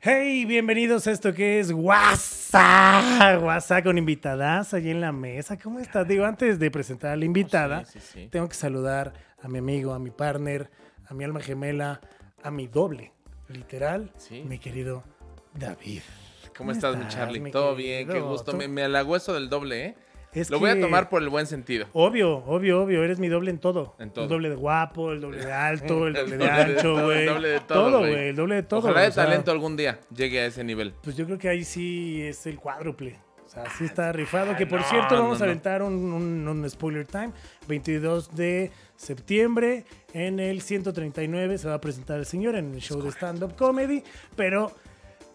Hey, bienvenidos a esto que es WhatsApp. WhatsApp con invitadas allí en la mesa. ¿Cómo estás? Digo, antes de presentar a la invitada, Sí, sí, sí. tengo que saludar a mi amigo, a mi partner, a mi alma gemela, a mi doble, literal, mi querido David. ¿Cómo estás, mi Charlie? Todo bien, qué gusto. Tú- Me, me halagó eso del doble, ¿eh? Es Lo voy a tomar por el buen sentido. Obvio, obvio, obvio. Eres mi doble en todo. En todo. El doble de guapo, el doble de alto, el doble de doble de ancho, güey. el doble de todo, güey. El doble de todo. Ojalá de talento algún día llegue a ese nivel. Pues yo creo que ahí sí es el cuádruple. O sea, sí está rifado. ah, Que por no, cierto, no, vamos a aventar un, un- un spoiler time. 22 de septiembre en el 139 se va a presentar el señor en el show de stand-up comedy. Pero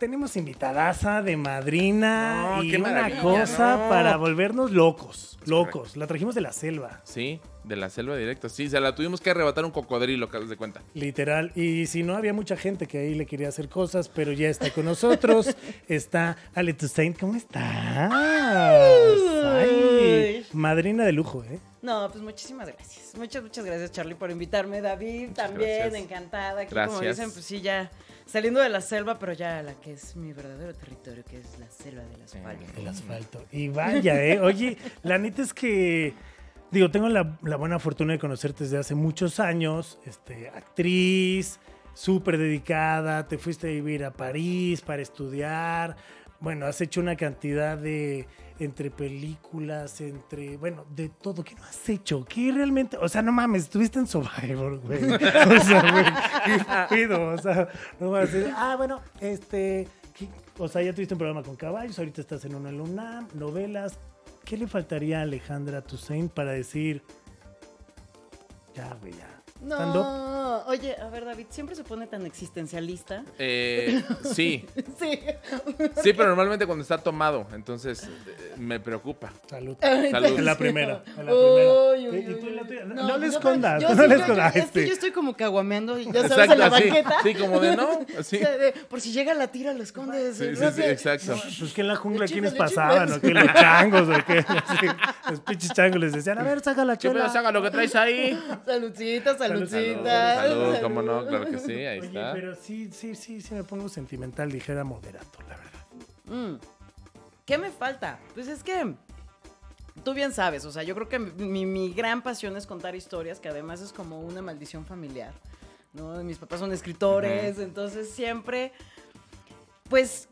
tenemos invitadaza de madrina No, y una cosa no. para volvernos locos. Locos. La trajimos de la selva. Sí, de la selva directa. Sí, se la tuvimos que arrebatar un cocodrilo, que de cuenta. Literal. Y si no, había mucha gente que ahí le quería hacer cosas, pero ya está con nosotros. está Ale Toussaint. ¿Cómo estás? Ay, madrina de lujo, ¿eh? No, pues muchísimas gracias. Muchas, muchas gracias, Charlie, por invitarme. David, también, gracias. encantada. Aquí, como dicen, pues sí, ya saliendo de la selva, pero ya a la que es mi verdadero territorio, que es la selva del asfalto. El asfalto. Y vaya, ¿eh? Oye, la neta es que. Digo, tengo la, la buena fortuna de conocerte desde hace muchos años. Este, actriz, súper dedicada. Te fuiste a vivir a París para estudiar. Bueno, has hecho una cantidad de. Entre películas, entre. Bueno, de todo. ¿Qué no has hecho? ¿Qué realmente.? O sea, no mames, estuviste en Survivor, güey. O sea, güey. qué pedo, O sea, no vas a decir. Ah, bueno, este. ¿qué- o sea, ya tuviste un programa con caballos, ahorita estás en una UNAM, novelas. ¿Qué le faltaría a Alejandra Toussaint para decir, ya, güey, ya? Stand-up"? No, oye, a ver, David, siempre se pone tan existencialista. Eh, sí, Sí. sí, pero normalmente cuando está tomado, entonces eh, me preocupa. Salud. Salud. En la primera. En la Uy, primera. uy, ¿Y tú uy, en la uy. tuya? No, no le escondas, yo no sí, le yo- escondas, yo- Es que este. yo estoy como caguameando, y ya sabes, en la sí, banqueta. sí, como de no, así. O sea, de, por si llega la tira, lo escondes. Sí, no sí, sí, sé. exacto. Pues que en la jungla, ¿quiénes pasaban? ¿O qué? Los changos, ¿o qué? Los pinches changos les decían, a ver, saca la ¿Qué pedo, chela. saca lo que traes ahí? Saludcita, Salud, saludcita. Salud, cómo no, claro que sí, ahí Oye, está. pero sí, sí, sí, sí me pongo sentimental, dijera moderato, la verdad. Mm. ¿Qué me falta? Pues es que tú bien sabes, o sea, yo creo que mi, mi gran pasión es contar historias, que además es como una maldición familiar, ¿no? Mis papás son escritores, entonces siempre, pues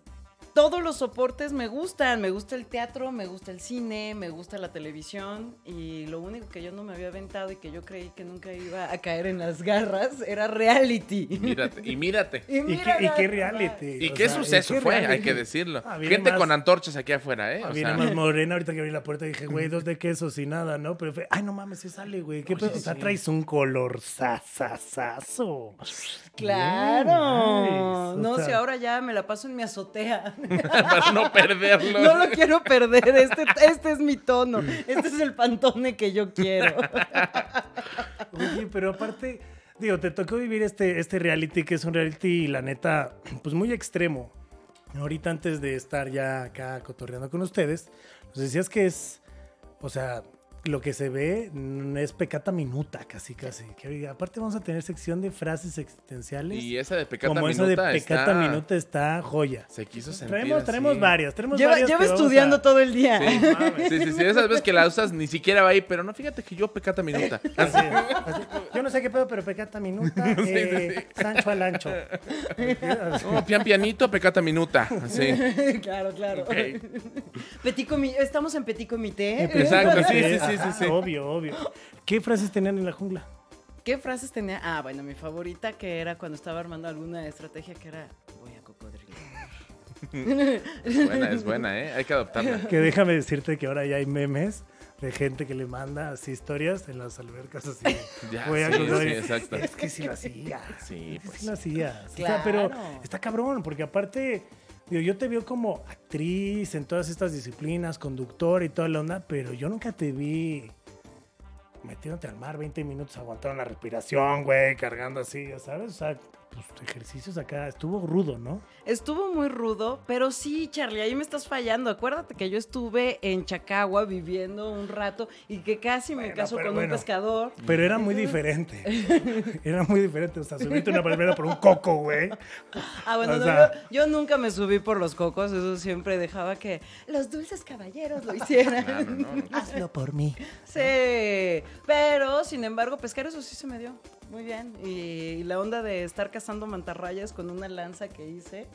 todos los soportes me gustan, me gusta el teatro, me gusta el cine, me gusta la televisión y lo único que yo no me había aventado y que yo creí que nunca iba a caer en las garras era reality. Mírate, y mírate. ¿Y mira qué, y qué reality? ¿Y O qué sea, suceso qué fue? Hay que decirlo. Ah, Gente más- con antorchas aquí afuera, ¿eh? Ah, O viene sea, más morena, ahorita que abrí la puerta dije, güey, dos de quesos y nada, ¿no? Pero fue, ay, no mames, se sale, güey. ¿Qué pedo? O sea, traes un color sasasazo. Claro. O No, sea, si ahora ya me la paso en mi azotea. para no perderlo. No lo quiero perder. Este, este es mi tono. Este es el pantone que yo quiero. Oye, pero aparte, digo, te tocó vivir este, este reality, que es un reality, la neta, pues muy extremo. Ahorita antes de estar ya acá cotorreando con ustedes, nos decías que es, o sea, lo que se ve mm, es pecata minuta, casi, casi. Que, aparte vamos a tener sección de frases existenciales. Y esa de pecata como minuta esa de pecata está- minuta está joya. Se quiso sentir Traemos, así. varias, tenemos Lleva, varias lleva estudiando a- todo el día. Sí, sí, sí, sí, esas veces que la usas ni siquiera va ahí, pero no, fíjate que yo pecata minuta. Así, así. Yo no sé qué pedo, pero pecata minuta, eh, Sancho al ancho. No, pian pianito, pecata minuta. Así. claro, claro. Ok. Petit Estamos en Petit Comité. Exacto, sí, sí, sí, sí, Ajá, sí. Obvio, obvio. ¿Qué frases tenían en la jungla? ¿Qué frases tenía? Ah, bueno, mi favorita que era cuando estaba armando alguna estrategia que era voy a cocodrilo. Es buena, es buena, ¿eh? Hay que adoptarla. Que déjame decirte que ahora ya hay memes de gente que le manda así historias en las albercas así. Ya, voy a sí, sí, exacto. Es que sí lo hacía. Sí, Es que pues. sí lo hacía. O sea, pero Claro. está cabrón, porque aparte, digo, yo te veo como actriz en todas estas disciplinas, conductor y toda la onda, pero yo nunca te vi metiéndote al mar 20 minutos, aguantando la respiración, güey, cargando así, ya sabes. O sea, pues, ejercicios acá. Estuvo rudo, ¿no? Estuvo muy rudo, pero sí, Charlie, ahí me estás fallando. Acuérdate que yo estuve en Chacagua viviendo un rato y que casi me Bueno, caso con bueno. un pescador. Pero era muy diferente. Era muy diferente. O sea, subirte una palmera por un coco, güey. Ah, bueno, O no, sea- yo, yo nunca me subí por los cocos, eso siempre dejaba que los dulces caballeros lo hicieran. No, no, no. Hazlo por mí. Sí, pero sin embargo, pescar eso sí se me dio muy bien. Y, y la onda de estar cazando mantarrayas con una lanza que hice,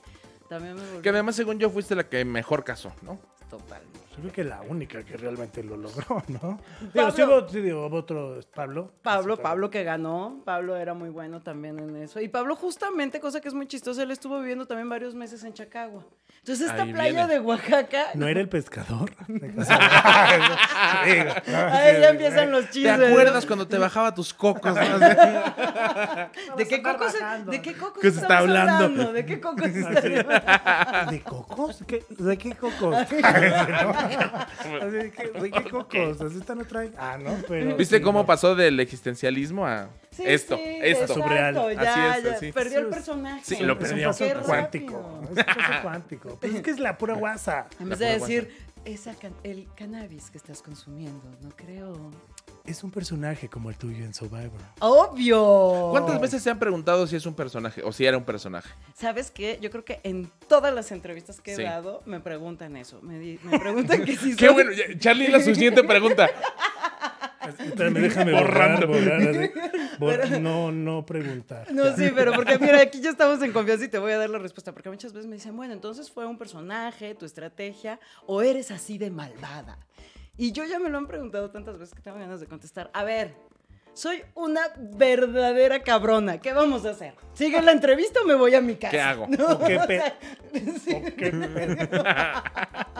también me volvió Que además, según yo, fuiste la que mejor casó, ¿no? total. Yo creo que la única que realmente lo logró, ¿no? Digo, Pablo. sí digo, otro, Pablo. Pablo, Sí, Pablo que ganó, Pablo era muy bueno también en eso. Y Pablo justamente, cosa que es muy chistosa, él estuvo viviendo también varios meses en Chacagua. Entonces esta Ahí playa viene. de Oaxaca, ¿No era el pescador? ahí ya empiezan los ¿Te chismes. acuerdas ¿no? cuando te bajaba tus cocos? no? ¿De qué cocos, ¿De qué cocos ¿Qué se está estamos hablando? ¿De qué cocos estamos ¿De cocos? ¿Qué- ¿De qué cocos? Así, ¿no? Así, ¿qué- ¿De qué cocos? Así están otra vez. Ah, no, pero. ¿Viste sí, cómo no. pasó del existencialismo a Sí, esto? sí, esto. Surreal. Ya, Así es, ya, así. perdió el personaje. sí, lo Es un perdió. paso cuántico. Es un paso cuántico. Pues es que es la pura guasa. En vez de decir, esa can- el cannabis que estás consumiendo, no creo. Es un personaje como el tuyo en Survivor. ¡Obvio! ¿Cuántas veces se han preguntado si es un personaje o si era un personaje? ¿Sabes qué? Yo creo que en todas las entrevistas que he Sí. dado me preguntan eso. Me, di- me preguntan que si Qué soy- bueno, ya- Charlie, la suficiente pregunta. Espérame, déjame Borrando. borrar, borrar, no, no preguntar. No, sí, pero porque mira, aquí ya estamos en confianza y te voy a dar la respuesta. Porque muchas veces me dicen, bueno, entonces fue un personaje, tu estrategia, o eres así de malvada. Y yo ya me lo han preguntado tantas veces que tengo ganas de contestar. A ver, soy una verdadera cabrona. ¿Qué vamos a hacer? ¿Sigue la entrevista o me voy a mi casa? ¿Qué hago? No, ¿O qué o pe- sea, ¿O qué pedo?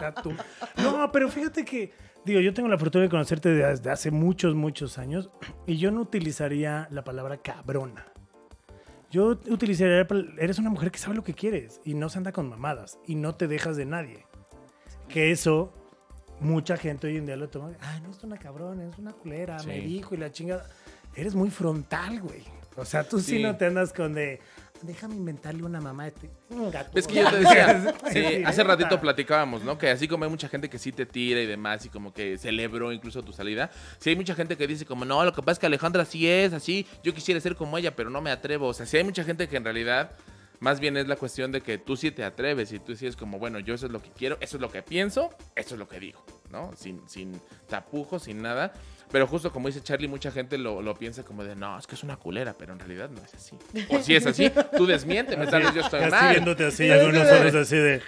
Ya tú. No, pero fíjate que, digo, yo tengo la fortuna de conocerte desde hace muchos, muchos años y yo no utilizaría la palabra cabrona. Yo utilizaría, eres una mujer que sabe lo que quieres y no se anda con mamadas y no te dejas de nadie. Que eso, mucha gente hoy en día lo toma, ah, no es una cabrona, es una culera, me dijo y la chingada. Eres muy frontal, güey. O sea, tú sí, Sí. no te andas con de, déjame inventarle una mamá de este. gato". Es que yo te decía, sí, hace ratito platicábamos, ¿no? Que así como hay mucha gente que sí te tira y demás y como que celebró incluso tu salida, sí hay mucha gente que dice como, no, lo que pasa es que Alejandra sí es así, yo quisiera ser como ella, pero no me atrevo. O sea, sí hay mucha gente que en realidad más bien es la cuestión de que tú sí te atreves y tú sí es como, bueno, yo eso es lo que quiero, eso es lo que pienso, eso es lo que digo, ¿no? Sin, sin tapujos, sin nada. Pero justo como dice Charlie, mucha gente lo, lo piensa como de, no, es que es una culera, pero en realidad no es así. O si es así, tú desmiénteme, tal vez yo estoy mal. viéndote así, algunos así de.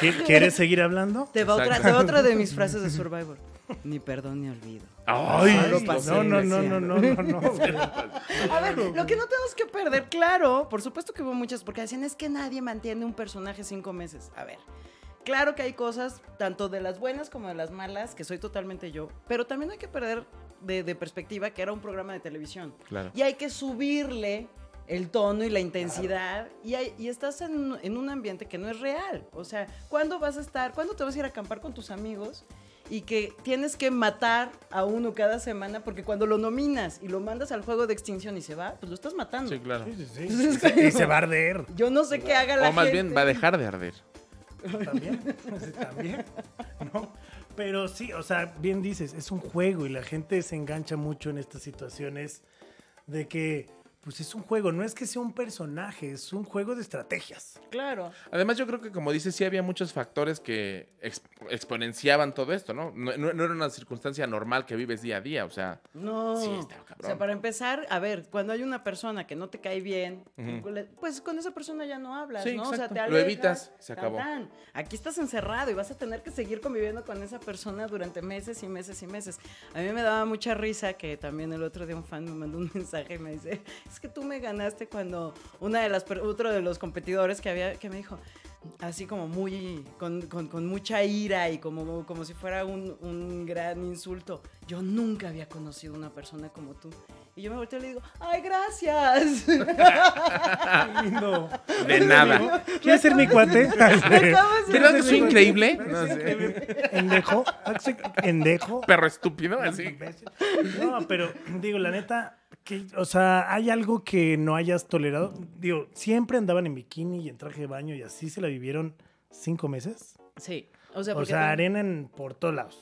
¿qui- ¿Quieres seguir hablando? Te va, otra, Exacto. te va otra de mis frases de Survivor. Ni perdón ni olvido. Ay, No, no, no, no, no, no, no. A ver, lo que no tenemos que perder, claro, por supuesto que hubo muchas, porque decían es que nadie mantiene un personaje cinco meses. A ver, claro que hay cosas, tanto de las buenas como de las malas, que soy totalmente yo, pero también hay que perder de, de perspectiva que era un programa de televisión. Claro. Y hay que subirle el tono y la intensidad y, hay- y estás en, en un ambiente que no es real. O sea, ¿cuándo vas a estar, cuándo te vas a ir a acampar con tus amigos? Y que tienes que matar a uno cada semana porque cuando lo nominas y lo mandas al juego de extinción y se va, pues lo estás matando. Sí, claro. Sí, sí, sí. Entonces, Y se- Y se va a arder. Yo no sé qué haga la O más gente. bien va a dejar de arder. También. También. ¿no? Pero sí, o sea, bien dices, es un juego y la gente se engancha mucho en estas situaciones de que, pues es un juego, no es que sea un personaje, es un juego de estrategias. Claro. Además, yo creo que, como dices, sí había muchos factores que ex- exponenciaban todo esto, ¿no? No, no- no era una circunstancia normal que vives día a día, o sea, No. Sí, está cabrón. O sea, para empezar, a ver, cuando hay una persona que no te cae bien, Ujú. pues con esa persona ya no hablas, Sí, ¿no? O sea, te Lo alejas, evitas, se tan, acabó. tan. Aquí estás encerrado y vas a tener que seguir conviviendo con esa persona durante meses y meses y meses. A mí me daba mucha risa que también el otro día un fan me mandó un mensaje y me dice, es que tú me ganaste cuando una de las, otro de los competidores que había, que me dijo, así como muy, con, con- con mucha ira y como, como si fuera un, un gran insulto. Yo nunca había conocido una persona como tú. Y yo me volteo y le digo, ¡ay, gracias! Qué lindo. de nada. ¿Quieres ser mi cuate? ¿Verdad que soy increíble? ¿Ves? No sé. ¿Endejo? ¿Soy ¿Endejo? Perro estúpido, así. No, pero digo, la neta, que, o sea, ¿hay algo que no hayas tolerado? Digo, siempre andaban en bikini y en traje de baño y así se la vivieron cinco meses. Sí. O sea, O sea, ten- arena en, por todos lados.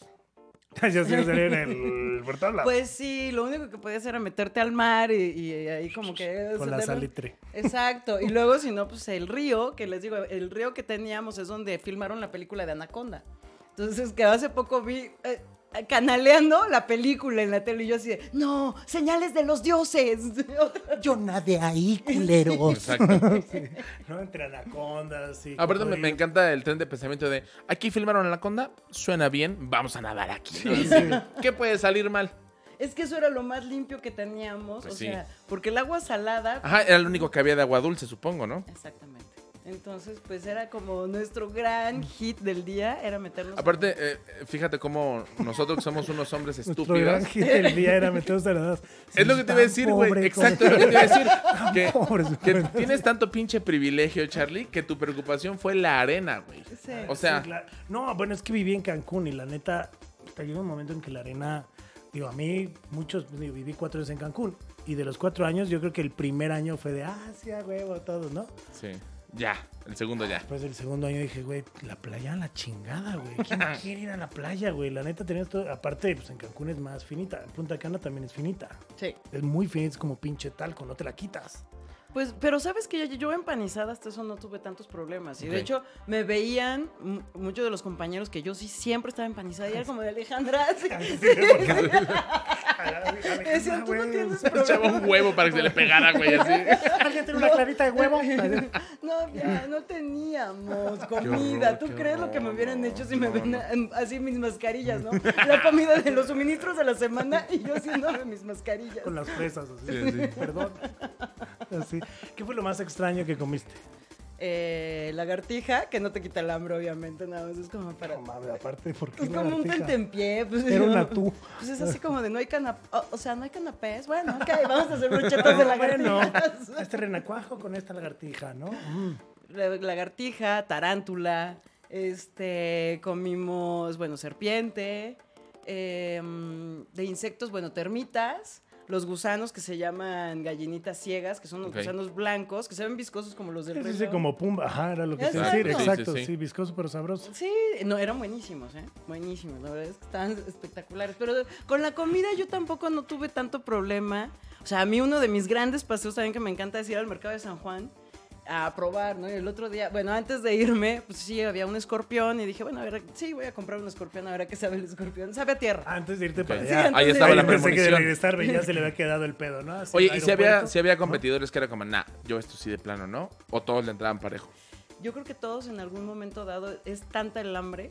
ya sí, arena en el, por todos lados. Pues sí, lo único que podías era meterte al mar y, y ahí como que... Con la te- salitre. Exacto. Y luego, si no, pues el río, que les digo, el río que teníamos es donde filmaron la película de Anaconda. Entonces, que hace poco vi eh, canaleando la película en la tele y yo así de, no, señales de los dioses. Yo nadé ahí, culero. Exacto. ¿No? Entre anacondas y... Aparte me, me encanta el tren de pensamiento de aquí filmaron Anaconda, suena bien, vamos a nadar aquí. ¿no? ¿Qué puede salir mal? Es que eso era lo más limpio que teníamos. Pues o sí. sea, porque el agua salada... Ajá, era lo único que había de agua dulce, supongo, ¿no? Exactamente. Entonces, pues era como nuestro gran hit del día, era meternos... a- Aparte, eh, fíjate cómo nosotros que somos unos hombres Nuestro gran estúpidos. hit del día era meternos a las Es lo que te iba a decir, güey. Exacto, es lo que te iba a decir. Que, tienes tanto pinche privilegio, Charlie, que tu preocupación fue la arena, güey. Sí. O sea, Sí. No, bueno, es que viví en Cancún y la neta, te llega un momento en que la arena, digo, a mí, muchos, digo, viví cuatro años en Cancún y de los cuatro años, yo creo que el primer año fue de, ah, sí, a huevo, todos, ¿no? sí, ya, el segundo ya. Después del segundo año dije, güey, la playa a la chingada, güey. ¿Quién quiere ir a la playa, güey? La neta tenías todo, aparte, pues en Cancún es más finita, en Punta Cana también es finita. Sí. Es muy finita, es como pinche talco, no te la quitas. Pues, pero sabes que yo, yo empanizada hasta eso no tuve tantos problemas. Y de hecho, me veían mu- muchos de los compañeros que yo sí siempre estaba empanizada. Y era como de Alejandra. sí. Decían, tú no tienes Echaba problema. un huevo para que se le pegara, güey, así. ¿Alguien tiene una clarita de huevo? No, ya, no teníamos comida. horror, ¿Tú crees lo que me hubieran hecho si me ven no. así mis mascarillas, no? La comida de los suministros de la semana y yo haciéndome mis mascarillas. Con las fresas, así. Sí, sí. Perdón. Así. ¿Qué fue lo más extraño que comiste? Eh, lagartija, que no te quita el hambre, obviamente, nada más es como para... No mames, aparte, ¿por qué Es como un lagartija? tentempié. Pues, Era una tú. Pues es así como de no hay canapés. O, sea, no hay canapés. Bueno, ok, vamos a hacer brochetas de Bueno, lagartijas. este renacuajo con esta lagartija, ¿no? Mm. La- Lagartija, tarántula. Este, comimos, bueno, serpiente. em, de insectos, bueno, termitas. Los gusanos que se llaman gallinitas ciegas, que son los gusanos blancos, que se ven viscosos como los del Rey sí, León. como pumba. Ajá, era lo que te a Exacto. decir. Sí, sí. sí, viscoso pero sabroso. Sí, no, eran buenísimos, ¿eh? Buenísimos, la verdad es que estaban espectaculares. Pero con la comida yo tampoco no tuve tanto problema. O sea, a mí uno de mis grandes paseos también que me encanta es ir al mercado de San Juan a probar, ¿no? Y el otro día, bueno, antes de irme, pues sí, había un escorpión y dije, bueno, a ver, sí, voy a comprar un escorpión, a ver a qué sabe el escorpión. Sabe a tierra. Antes de irte Ok. para Sí, allá. antes Ahí estaba de- la Yo pensé que de premonición. regresar ya se le había quedado el pedo, ¿no? Así Oye, ¿y si había, si había competidores que era como, nah, yo esto sí de plano, ¿no? O todos le entraban parejo. Yo creo que todos en algún momento dado es tanta el hambre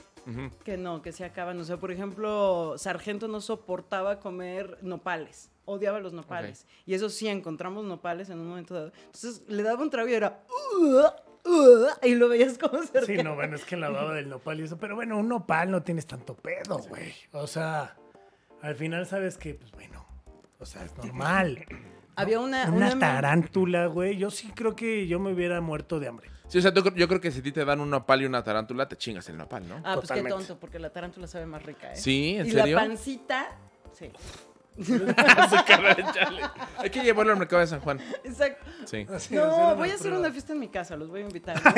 que no, que se acaban. O sea, por ejemplo, Sargento no soportaba comer nopales. Odiaba los nopales. Y eso sí, encontramos nopales en un momento dado. Entonces le daba un trago y era. "Uh, uh", y lo veías como cerca. Sí, no, bueno, es que la baba del nopal y eso. Pero bueno, un nopal no tienes tanto pedo, güey. O sea, al final sabes que, pues bueno, o sea, es normal. Había una. Una una- tarántula, güey. Yo sí creo que yo me hubiera muerto de hambre. Sí, o sea, tú- yo creo que si a ti te dan un nopal y una tarántula, te chingas el nopal, ¿no? Ah, pues qué tonto, porque la tarántula sabe más rica, ¿eh? Sí, ¿en y serio? la pancita. Sí. Su cara de Charlie. Hay que llevarlo al mercado de San Juan. Exacto. Sí. No, voy a hacer una fiesta en mi casa, los voy a invitar. Va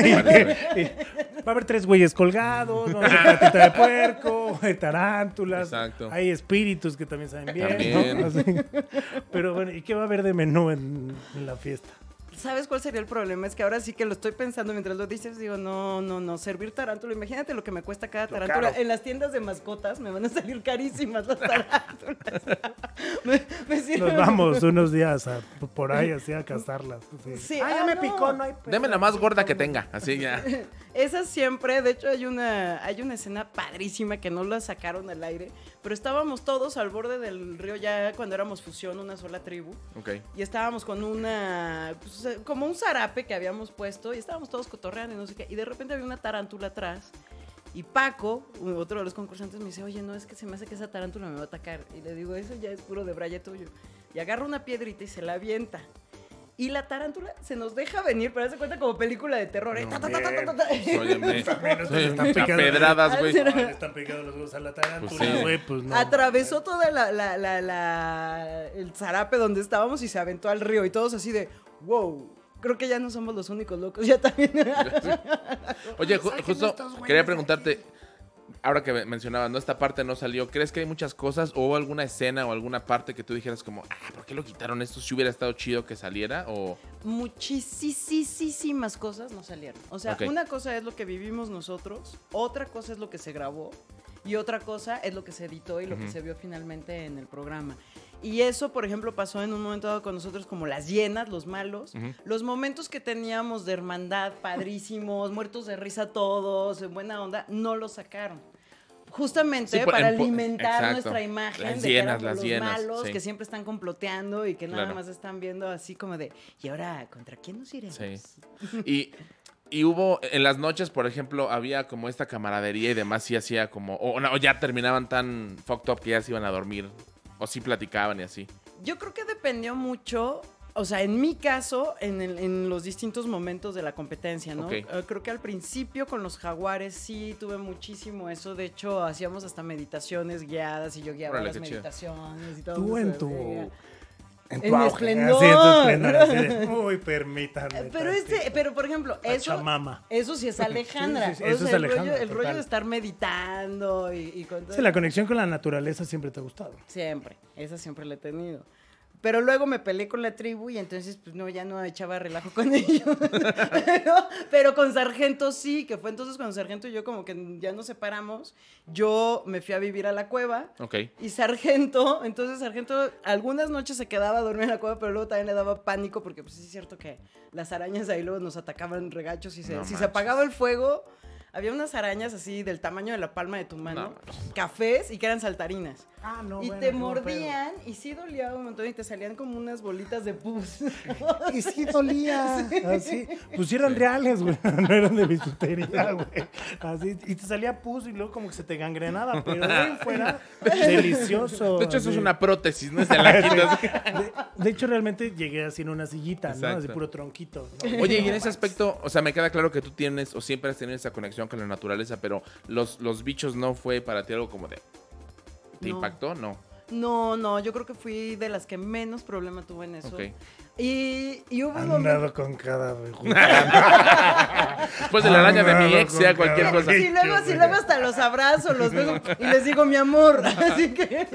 a haber tres güeyes colgados, ¿no? Hay patita de puerco, hay tarántulas, Exacto. hay espíritus que también saben bien. También. ¿no? Así. Pero bueno, ¿y qué va a haber de menú en, en la fiesta? ¿Sabes cuál sería el problema? Es que ahora sí que lo estoy pensando mientras lo dices, digo, no, no, no, servir tarántula. Imagínate lo que me cuesta cada tarántula. En las tiendas de mascotas me van a salir carísimas las tarántulas. me, me sirve- Nos vamos unos días a- por ahí así a cazarlas. Sí, Ah, ya ah, me no. picó, no hay. Deme la más gorda que tenga. Así ya. Esa siempre, de hecho hay una, hay una escena padrísima que no la sacaron al aire, pero estábamos todos al borde del río ya cuando éramos fusión, una sola tribu. Ok. Y estábamos con una, pues, eh, como un zarape que habíamos puesto y estábamos todos cotorreando y no sé qué. Y de repente había una tarántula atrás. Y Paco, otro de los concursantes, me dice, oye, no, es que se me hace que esa tarántula me va a atacar. Y le digo, eso ya es puro de braya tuyo. Y agarra una piedrita y se la avienta. Y la tarántula se nos deja venir, pero hace cuenta como película de terror. ¿eh? No, Ta, ta, ta, ta, ta, ta. Óyeme, están pedradas, güey. No, están pegados los huevos a la tarántula, Pues sí. güey, pues no. Atravesó toda la, la, la, la- el zarape donde estábamos y se aventó al río y todos así de, wow. Creo que ya no somos los únicos locos, ya también. Oye, ju- justo quería preguntarte, ahora que me- mencionabas, ¿no? Esta parte no salió. ¿Crees que hay muchas cosas o alguna escena o alguna parte que tú dijeras como, ah, ¿por qué lo quitaron esto? Si hubiera estado chido que saliera o... Muchísimas cosas no salieron. O sea, Ok. una cosa es lo que vivimos nosotros, otra cosa es lo que se grabó y otra cosa es lo que se editó y lo que Ujú. se vio finalmente en el programa. Y eso, por ejemplo, pasó en un momento dado con nosotros como las llenas, los malos. Ujú. Los momentos que teníamos de hermandad, padrísimos, muertos de risa todos, en buena onda, no los sacaron. Justamente Sí, para alimentar exacto. nuestra imagen Las de que llenas, éramos las los llenas, malos sí. que siempre están comploteando y que nada Claro. más están viendo así como de, ¿y ahora contra quién nos iremos? Sí. Y, y hubo, en las noches, por ejemplo, había como esta camaradería y demás, y hacía como, o, o ya terminaban tan fucked up que ya se iban a dormir, o sí platicaban y así. Yo creo que dependió mucho, o sea, en mi caso, en, el- en los distintos momentos de la competencia, ¿no? Eh, creo que al principio con los jaguares sí tuve muchísimo eso. De hecho, hacíamos hasta meditaciones guiadas y yo guiaba las chido. meditaciones y todo. Tú en eso, tu. En En tu mi auge, esplendor. así, en tu esplendor, así de, Uy, permítanme. Eh, Pero este, pero por ejemplo, eso, eso sí es Alejandra. Sí, sí, sí, O eso sea, es el Alejandra, rollo, el rollo de estar meditando y, y con todo Sí, la conexión con la naturaleza siempre te ha gustado. Siempre, esa siempre la he tenido. Pero luego me peleé con la tribu y entonces, pues no, ya no echaba relajo con ellos. pero, pero con Sargento sí, que fue entonces cuando Sargento y yo como que ya nos separamos. Yo me fui a vivir a la cueva Ok. y Sargento, entonces Sargento algunas noches se quedaba a dormir en la cueva, pero luego también le daba pánico porque pues es cierto que las arañas ahí luego nos atacaban regachos y se, No si se apagaba el fuego, había unas arañas así del tamaño de la palma de tu mano, No. cafés y que eran saltarinas. Ah, no. y te mordían y sí dolía un montón y te salían como unas bolitas de pus. Y sí dolía. Así. Pues sí eran reales, güey. No eran de bisutería, güey. Así. Y te salía pus y luego como que se te gangrenaba. Pero ahí fuera, delicioso. De hecho, eso es una prótesis, no es de la. De, de hecho, realmente llegué así en una sillita, ¿no? Así puro tronquito. ¿no? Oye, y en ese aspecto, o sea, me queda claro que tú tienes o siempre has tenido esa conexión con la naturaleza, pero los, los bichos no fue para ti algo como de... ¿Te No. impactó? No. No, no, yo creo que fui de las que menos problema tuve en eso. Ok. Y, y hubo un momento... con cada Después de la araña de mi ex, sea cualquier cosa. Sí, luego, sí, luego hasta los abrazo, los beso y les digo mi amor. Así que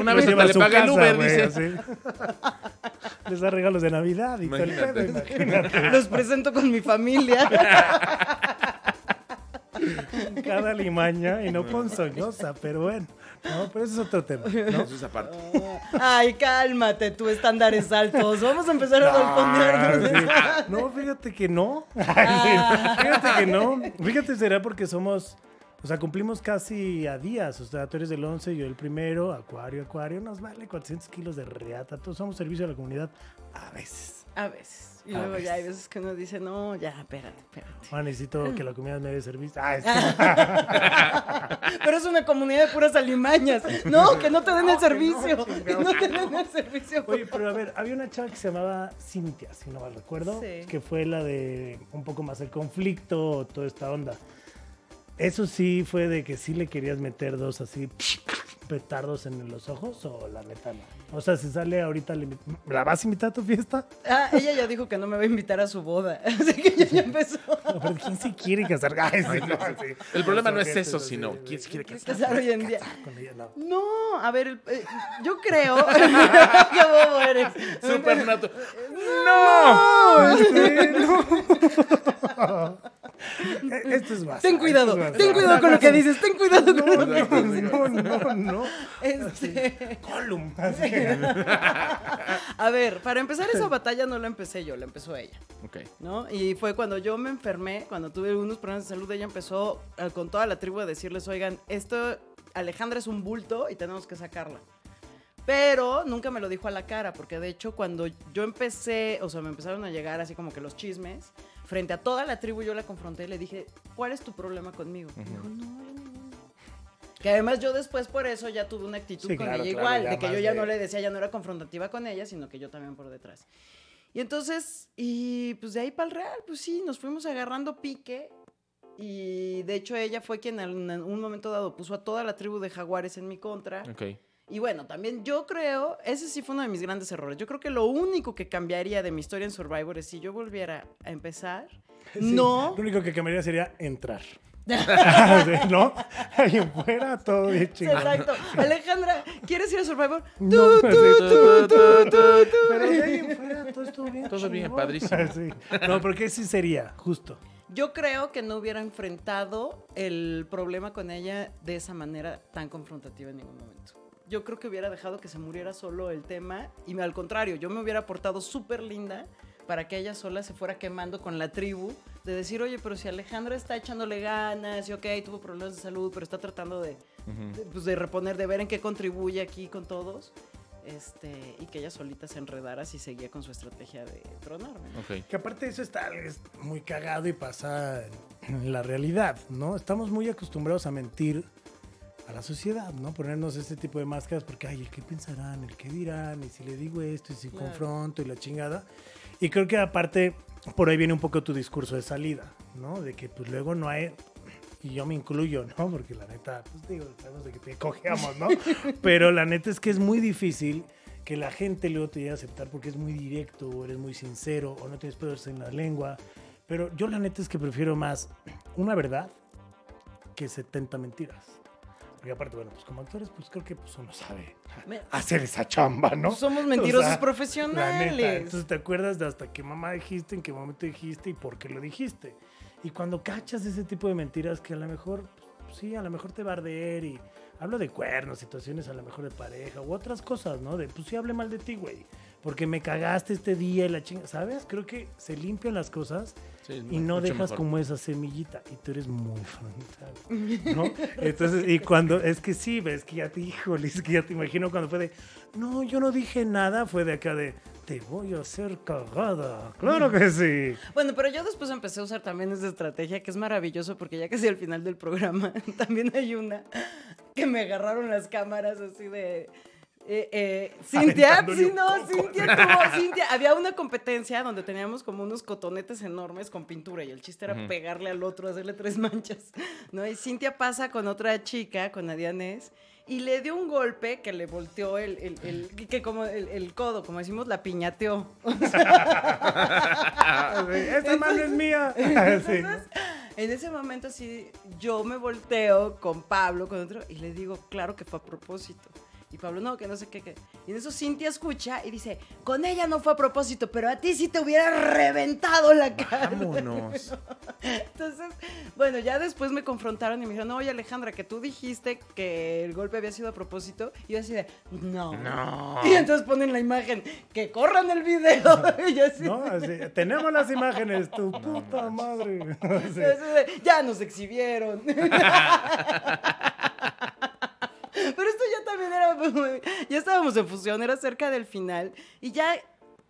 Una vez hasta a le paga el Uber, güey, dice. así. Les da regalos de Navidad y todo el imagínate. los presento con mi familia. Cada limaña y no ponzoñosa, pero bueno. No, pero eso es otro tema, ¿no? Eso es aparte. Ay, cálmate, tú estándares altos. Vamos a empezar a Ah, balconear. sí. No, fíjate que no. Fíjate que no. Fíjate, será porque somos, o sea, cumplimos casi a días. O sea, tú eres del 11, yo el primero, Acuario, Acuario, nos vale 400 kilos de reata. Todos somos servicio a la comunidad a veces. A veces. Y A luego ya hay veces. que uno dice, no, ya, espérate, espérate. Ah, necesito que la comunidad me dé servicio. Ah, es- Pero es una comunidad de puras alimañas. No, que no te den el no, servicio. Que no te den el servicio. Oye, pero a ver, había una chava que se llamaba Cintia, si no mal recuerdo, Sí. que fue la de un poco más el conflicto, toda esta onda. Eso sí fue de que sí le querías meter dos así petardos en los ojos o la neta no. O sea, si sale ahorita, ¿la vas a invitar a tu fiesta? Ah, ella ya dijo que no me va a invitar a su boda. Así que ya, ya empezó. No, pero ¿quién se quiere casar? Ay, sí, no, sí. El problema no es eso, sino quién se quiere ¿quién casar. Casar hoy en día. No. A ver, eh, yo creo. Qué bobo eres. Supernatural. No, no. Eh, Esto es básico. Ten cuidado, es ten cuidado con lo que dices, ten cuidado con lo que No, no, no, no. Este, Column. así. a ver, para empezar esa batalla no la empecé yo, la empezó ella, Ok. ¿no? Y fue cuando yo me enfermé, cuando tuve unos problemas de salud, ella empezó con toda la tribu a decirles, oigan, esto, Alejandra es un bulto y tenemos que sacarla. Pero nunca me lo dijo a la cara, porque de hecho cuando yo empecé, o sea, me empezaron a llegar así como que los chismes, frente a toda la tribu yo la confronté y le dije, ¿cuál es tu problema conmigo? Me dijo, no, no, no, no". Que además yo después por eso ya tuve una actitud Sí, con claro, ella claro, igual, de que yo ya de- no le decía, ya no era confrontativa con ella, sino que yo también por detrás. Y entonces, y pues de ahí para el Real, pues sí, nos fuimos agarrando pique. Y de hecho ella fue quien en un momento dado puso a toda la tribu de jaguares en mi contra. Ok. Y bueno, también yo creo, ese sí fue uno de mis grandes errores. Yo creo que lo único que cambiaría de mi historia en Survivor es si yo volviera a empezar. Sí, No. Lo único que cambiaría sería entrar. Sí, ¿No? Ahí fuera todo bien chingón. Exacto. Alejandra, ¿quieres ir a Survivor? No, Tú, sí. tú, tú, tú, tú, tú. Pero de ahí en fuera todo estuvo bien. Todo bien, padrísimo. Sí. No, porque sí sería, justo. Yo creo que no hubiera enfrentado el problema con ella de esa manera tan confrontativa en ningún momento. Yo creo que hubiera dejado que se muriera solo el tema y al contrario, yo me hubiera portado súper linda para que ella sola se fuera quemando con la tribu, de decir, oye, pero si Alejandra está echándole ganas y ok, tuvo problemas de salud, pero está tratando de, de, pues, de reponer, de ver en qué contribuye aquí con todos, este, y que ella solita se enredara si seguía con su estrategia de tronarme. Ok. Que aparte eso está es muy cagado y pasa en la realidad, ¿no? Estamos muy acostumbrados a mentir a la sociedad, ¿no? Ponernos este tipo de máscaras porque, ay, el qué pensarán, el qué dirán, y si le digo esto, y si Claro. confronto y la chingada. Y creo que aparte, por ahí viene un poco tu discurso de salida, ¿no? De que pues luego no hay, y yo me incluyo, ¿no? Porque la neta, pues digo, sabemos de que te cojeamos, ¿no? Pero la neta es que es muy difícil que la gente luego te llegue a aceptar porque es muy directo, o eres muy sincero, o no tienes pedos en la lengua. Pero yo la neta es que prefiero más una verdad que 70 mentiras. Porque aparte, bueno, pues como actores, pues creo que pues uno sabe hacer esa chamba, ¿no? Somos mentirosos O sea, La profesionales. neta, entonces te acuerdas de hasta qué mamá dijiste, en qué momento dijiste y por qué lo dijiste. Y cuando cachas ese tipo de mentiras que a lo mejor, pues, sí, a lo mejor te va a arder y hablo de cuernos, situaciones a lo mejor de pareja u otras cosas, ¿no? De, pues sí, hable mal de ti, güey. Porque me cagaste este día y la chinga, ¿sabes? Creo que se limpian las cosas Sí, y no dejas mejor. como esa semillita y tú eres muy frontal, ¿no? Entonces, y cuando, es que sí, ves que ya te, híjole, es que ya te imagino cuando fue de, no, yo no dije nada, fue de acá de, te voy a hacer cagada, claro que sí. Bueno, pero yo después empecé a usar también esa estrategia que es maravilloso porque ya casi al final del programa también hay una que me agarraron las cámaras así de... eh, eh, Cintia, sí, no. Cintia, tuvo- Cintia, había una competencia donde teníamos como unos cotonetes enormes con pintura y el chiste era pegarle al otro, hacerle tres manchas, ¿no? Y Cintia pasa con otra chica, con Adianés, y le dio un golpe que le volteó el, el, el- que como el, el codo, como decimos, la piñateó. Esta mano es mía. Sí. En ese momento sí, yo me volteo con Pablo, con otro, y le digo, claro que fue a propósito. Y Pablo, no, que no sé qué, qué. Y en eso Cintia escucha y dice, con ella no fue a propósito, pero a ti sí te hubiera reventado la cara. Vámonos. Entonces, bueno, ya después me confrontaron y me dijeron, no, oye Alejandra, que tú dijiste que el golpe había sido a propósito. Y yo así de, no. No. Y entonces ponen la imagen, que corran el video. y yo así, ¿No? Así, tenemos las imágenes, tu puta madre. De, ya nos exhibieron. Pero esto también era, muy- ya estábamos en fusión, era cerca del final y ya,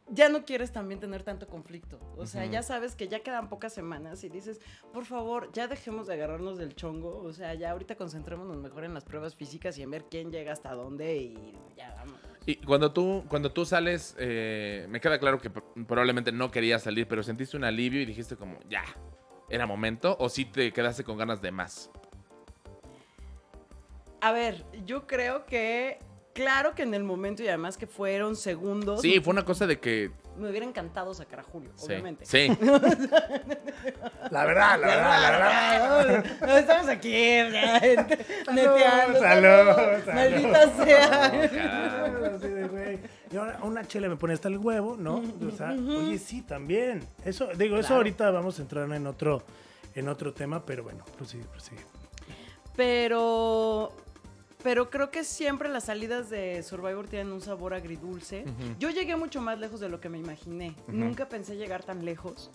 ya no quieres también tener tanto conflicto. O sea, ya sabes que ya quedan pocas semanas y dices, por favor, ya dejemos de agarrarnos del chongo. O sea, ya ahorita concentrémonos mejor en las pruebas físicas y en ver quién llega hasta dónde y ya vamos. Y cuando tú, cuando tú sales, eh, me queda claro que pr- probablemente no querías salir, pero sentiste un alivio y dijiste como, ya, era momento, o sí te quedaste con ganas de más. A ver, yo creo que, claro que en el momento y además que fueron segundos. Sí, fue una cosa de que... Me hubiera encantado sacar a Julio, Sí, obviamente. sí. La verdad, la verdad, la verdad. No, Estamos aquí, neteando. salud, salud, salud. Maldita sea. Así de, güey. Y ahora una chela me pone hasta el huevo, ¿no? O sea, oye, sí, también. Eso, digo, eso ahorita vamos a entrar en otro, en otro tema, pero bueno, prosigue, prosigue. Pero, pero creo que siempre las salidas de Survivor tienen un sabor agridulce. Yo llegué mucho más lejos de lo que me imaginé. Nunca pensé llegar tan lejos.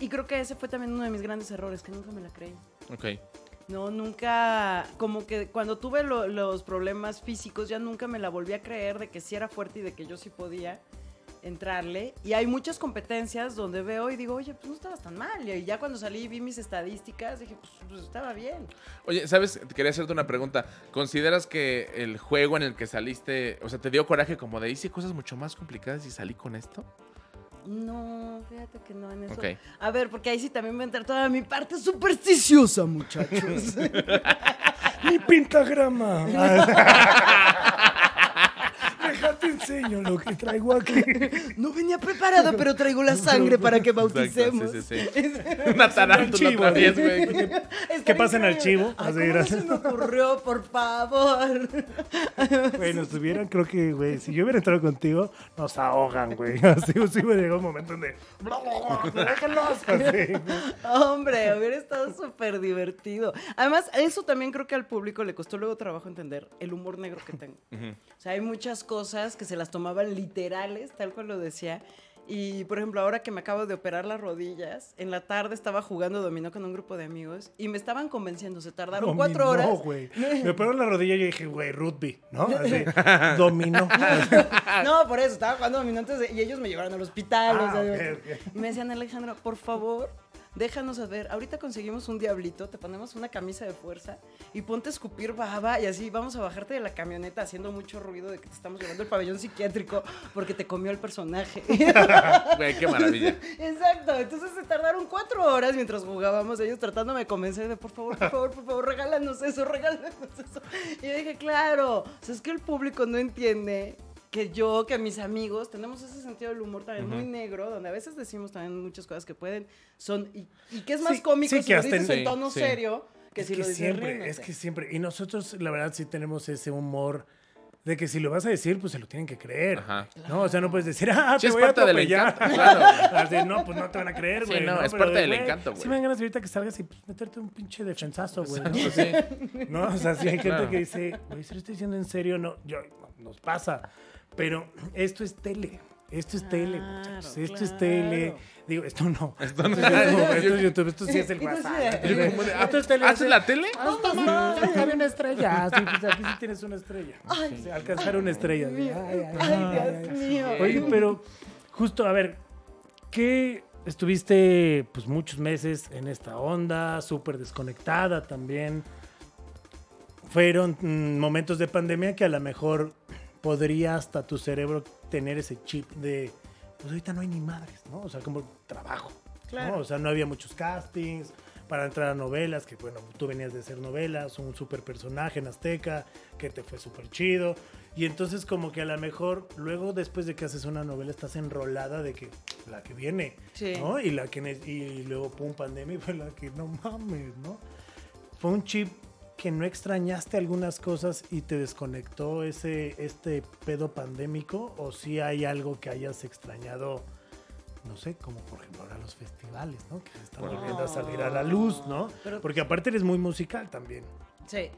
Y creo que ese fue también uno de mis grandes errores, que nunca me la creí. Ok. No, nunca, como que cuando tuve lo- los problemas físicos, ya nunca me la volví a creer de que sí era fuerte y de que yo sí podía entrarle. Y hay muchas competencias donde veo y digo, oye, pues no estabas tan mal. Y ya cuando salí y vi mis estadísticas, dije, pues, pues estaba bien. Oye, ¿sabes? Quería hacerte una pregunta. ¿Consideras que el juego en el que saliste, o sea, te dio coraje como de hice cosas mucho más complicadas y salí con esto? No, fíjate que no en eso. A ver, porque ahí sí también va a entrar toda mi parte supersticiosa, muchachos. ¡Mi pentagrama! Enseño lo que traigo aquí. no venía preparado, pero traigo la sangre para que bauticemos. Exacto, sí, sí, sí. Una tarántula chivo, otra vez, ¿eh? güey. Que pasen al chivo, Ay, así, ¿cómo no gracias. se me ocurrió, por favor? Güey, nos tuvieran, creo que, güey, si yo hubiera entrado contigo, nos ahogan, güey. Así, sí me llegó un momento donde. ¡Déjenlos! Así. Hombre, hubiera estado súper divertido. Además, eso también creo que al público le costó luego trabajo entender el humor negro que tengo. O sea, hay muchas cosas que se las tomaban literales, tal cual lo decía. Y, por ejemplo, ahora que me acabo de operar las rodillas, en la tarde estaba jugando dominó con un grupo de amigos y me estaban convenciendo. Se tardaron cuatro horas. güey. Me operó la rodilla y yo dije, güey, rugby, ¿no? Así, dominó. No, por eso, estaba jugando dominó antes de- y ellos me llevaron al hospital. o Ah, sea, Me decían, Alejandra, por favor, déjanos saber. Ahorita conseguimos un diablito, te ponemos una camisa de fuerza y ponte a escupir baba y así vamos a bajarte de la camioneta haciendo mucho ruido de que te estamos llevando al pabellón psiquiátrico porque te comió el personaje. Güey, qué maravilla. Exacto, entonces se tardaron cuatro horas mientras jugábamos, ellos tratándome de convencer de por favor, por favor, por favor, regálanos eso, regálanos eso. Y yo dije, claro, o sea, es que el público no entiende que yo, que mis amigos, tenemos ese sentido del humor también muy negro, donde a veces decimos también muchas cosas que pueden, son, y, y que es más Sí, cómico sí, si que lo dices en- tono Sí, sí. serio que es si que lo dices siempre, riéndote. es que siempre. Y nosotros, la verdad, sí tenemos ese humor de que si lo vas a decir, pues se lo tienen que creer. Ajá. No, o sea, no puedes decir, ah, Sí, te es voy a parte del encanto, claro. Así, no, pues no te van a creer, Sí, güey. no, es parte del encanto, Sí güey. me dan ganas ahorita que salgas y pues, meterte un pinche defensazo, güey. ¿no? Sí. No, o sea, si hay gente Claro. que dice, güey, si lo estoy diciendo en serio, no, yo, nos pasa. Pero esto es tele. Esto es tele, Claro, muchachos. Esto es tele. Digo, esto no. Esto no. Esto es YouTube, esto es YouTube, esto sí es el WhatsApp. Yo como de, Esto es tele. ¿Haces la tele? Ah, esto no, acá había una estrella. Sí, pues aquí sí tienes una estrella. Sí, alcanzar una estrella. Ay, Ay, ay, ay, ay, Dios mío. Oye, pero justo, a ver, ¿qué estuviste pues muchos meses en esta onda, súper desconectada también? Fueron mm, momentos de pandemia que a lo mejor podría hasta tu cerebro tener ese chip de, pues ahorita no hay ni madres, ¿no? O sea, como trabajo. ¿no? Claro. O sea, no había muchos castings para entrar a novelas, que bueno, tú venías de hacer novelas, un super personaje en Azteca, que te fue súper chido. Y entonces como que a lo mejor luego después de que haces una novela estás enrolada de que la que viene, Sí. ¿no? Y la que y luego pum pandemia y fue la que no mames, ¿no? Fue un chip que no extrañaste algunas cosas y te desconectó ese este pedo pandémico o si hay algo que hayas extrañado no sé, como por ejemplo ahora los festivales, ¿no? Que se están Bueno. volviendo a salir a la luz, ¿no? Pero- Porque aparte eres muy musical también. Sí,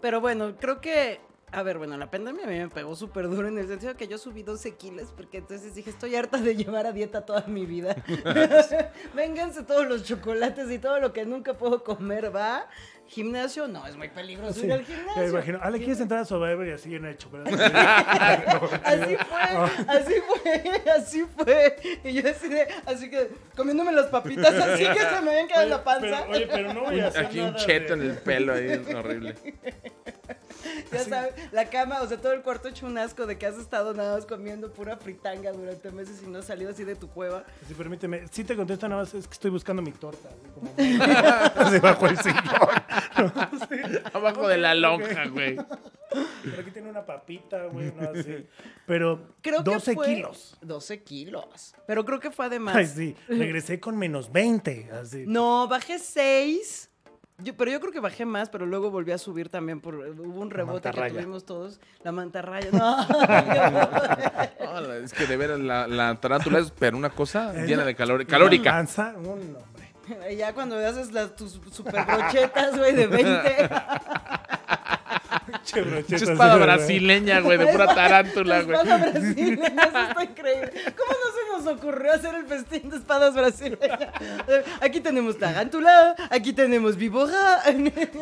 pero bueno, creo que, a ver, bueno, la pandemia a mí me pegó súper duro en el sentido de que yo subí 12 kilos porque entonces dije, estoy harta de llevar a dieta toda mi vida. Vénganse todos los chocolates y todo lo que nunca puedo comer, ¿va? Gimnasio, no, es muy peligroso Sí, ir al ya me gimnasio. imagino. Ale, ¿quieres entrar a Survivor y así llena de chocolate? Así fue, así fue, así fue. Y yo así de, así que comiéndome las papitas así que se me habían quedado en la panza. Pero, oye, pero no voy a hacer Aquí un nada cheto de- en el pelo ahí, es horrible. Ya sabes, la cama, o sea, todo el cuarto hecho un asco de que has estado nada más comiendo pura fritanga durante meses y no has salido así de tu cueva. Sí, permíteme. Sí te contesto nada más, es que estoy buscando mi torta. así como así bajo el sillón. No. Abajo de la lonja, güey. Pero aquí tiene una papita, güey, no así. Pero Creo 12 que fue, kilos. 12 kilos. Pero creo que fue además. Ay, sí. Regresé con menos 20. Así. No, bajé 6. Yo, pero yo creo que bajé más, pero luego volví a subir también por hubo un rebote que tuvimos todos. La mantarraya. No. Es que de veras la, la tarántula es, pero una cosa Es llena la- de calor, calórica. manza, un hombre. Y ya cuando haces las, tus super brochetas, güey, de 20. Che, espada brasileña, güey, de pura tarántula, güey. Espada brasileña, eso está increíble. ¿Cómo no se nos ocurrió hacer el festín de espadas brasileñas? Aquí tenemos tarántula, aquí tenemos víbora.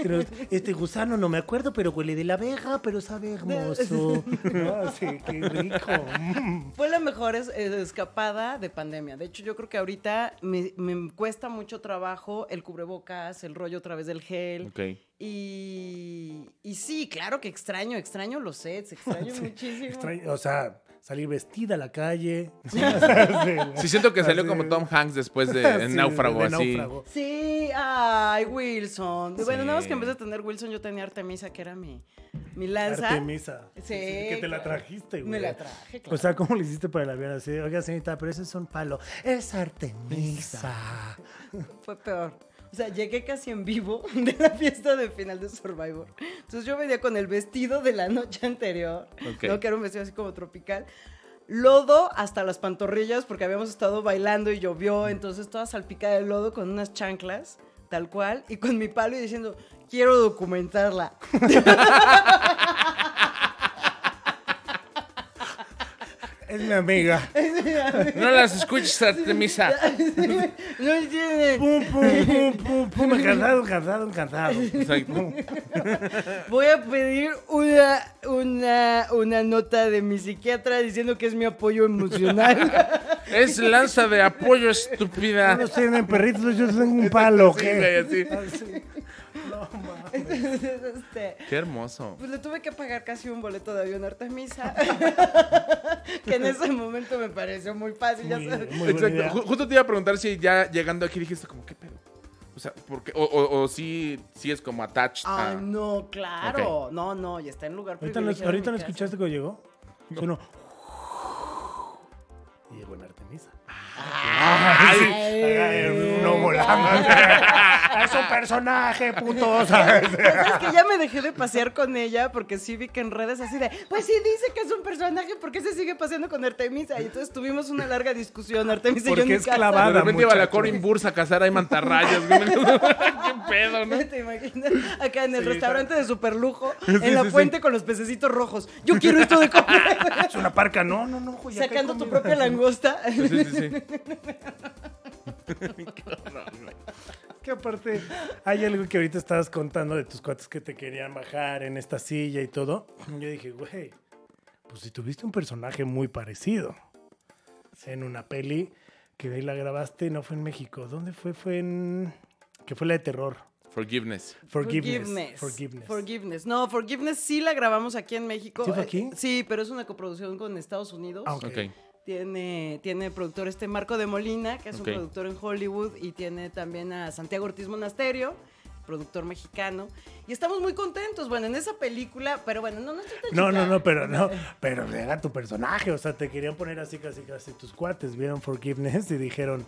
Pero este gusano no me acuerdo, pero huele de la abeja, pero sabe hermoso. No, sí, qué rico. Mm. Fue la mejor es- eh, escapada de pandemia. De hecho, yo creo que ahorita me, me cuesta mucho trabajo el cubrebocas, el rollo a través del gel. Ok. Y, y sí, claro que extraño, extraño los sets, extraño Sí, muchísimo. extraño, o sea, salir vestida a la calle. Sí, Sí, siento que salió Así. como Tom Hanks después de en Sí, Náufrago, de así. náufrago. Sí, ay, Wilson. Bueno, nada más que en vez de tener Wilson, yo tenía Artemisa, que era mi, mi lanza. Artemisa. Sí, que te la trajiste, güey. Me la traje, claro. O sea, ¿cómo le hiciste para el avión así? Oiga, señorita, pero ese es un palo. Es Artemisa. Fue peor. O sea, llegué casi en vivo de la fiesta de final de Survivor. Entonces yo venía con el vestido de la noche anterior, Ok. ¿no? que era un vestido así como tropical. Lodo hasta las pantorrillas porque habíamos estado bailando y llovió, entonces toda salpicada de lodo con unas chanclas, tal cual, y con mi palo y diciendo, quiero documentarla. Es mi amiga. No las escuches, Artemisa. no entienden. Pum, pum, pum, pum, pum. Encantado, encantado, encantado. Exacto. Voy a pedir una, una, una nota de mi psiquiatra diciendo que es mi apoyo emocional. Es lanza de apoyo estúpida. Unos tienen perritos, yo tengo un palo. Sí, ¿qué? así. No. Entonces, este, Qué hermoso. pues le tuve que pagar casi un boleto de avión a Artemisa. que en ese momento me pareció muy fácil, ya Muy, sabes. muy buena Exacto. Justo te iba a preguntar si ya llegando aquí dijiste como, ¿qué pedo? O sea, porque, o, o, o sí, sí es como attached Ay, a... no, claro. No, no, y está en lugar Ahorita no, ahorita no escuchaste cuando llegó. Sonó. Y llegó en Artemisa. Ay, Ay, no volamos. es un personaje, puto. ¿sabes? Es que ya me dejé de pasear con ella porque sí vi que en redes así de, pues sí dice que es un personaje, ¿por qué se sigue paseando con Artemisa? Y entonces tuvimos una larga discusión, Artemisa y yo en mi es casa. clavada. De repente iba a la muchacho. Corin Bursa a cazar ahí mantarrayas. güey. ¿Qué pedo, no? ¿Te imaginas? Acá en el Sí, restaurante de superlujo, Sí, en la sí, fuente con los pececitos rojos. Yo quiero esto de comer. Es una parca. No, no, no. güey, Sacando tu propia langosta. Sí, sí, sí. Que aparte, hay algo que ahorita estabas contando de tus cuates que te querían bajar en esta silla y todo. Yo dije, güey, pues si tuviste un personaje muy parecido en una peli que de ahí la grabaste, no fue en México. ¿Dónde fue? Fue en. que fue la de terror. Forgiveness. Forgiveness. Forgiveness. Forgiveness. No, Forgiveness sí la grabamos aquí en México. ¿Sí fue aquí? Eh, Sí, pero es una coproducción con Estados Unidos. Ah, ok. Ok. Tiene, tiene productor este Marco de Molina, que es un productor en Hollywood, y tiene también a Santiago Ortiz Monasterio, productor mexicano. Y estamos muy contentos, bueno, en esa película, pero bueno, no, no estoy No, no, no, pero no, pero era tu personaje, o sea, te querían poner así casi casi tus cuates, vieron Forgiveness y dijeron,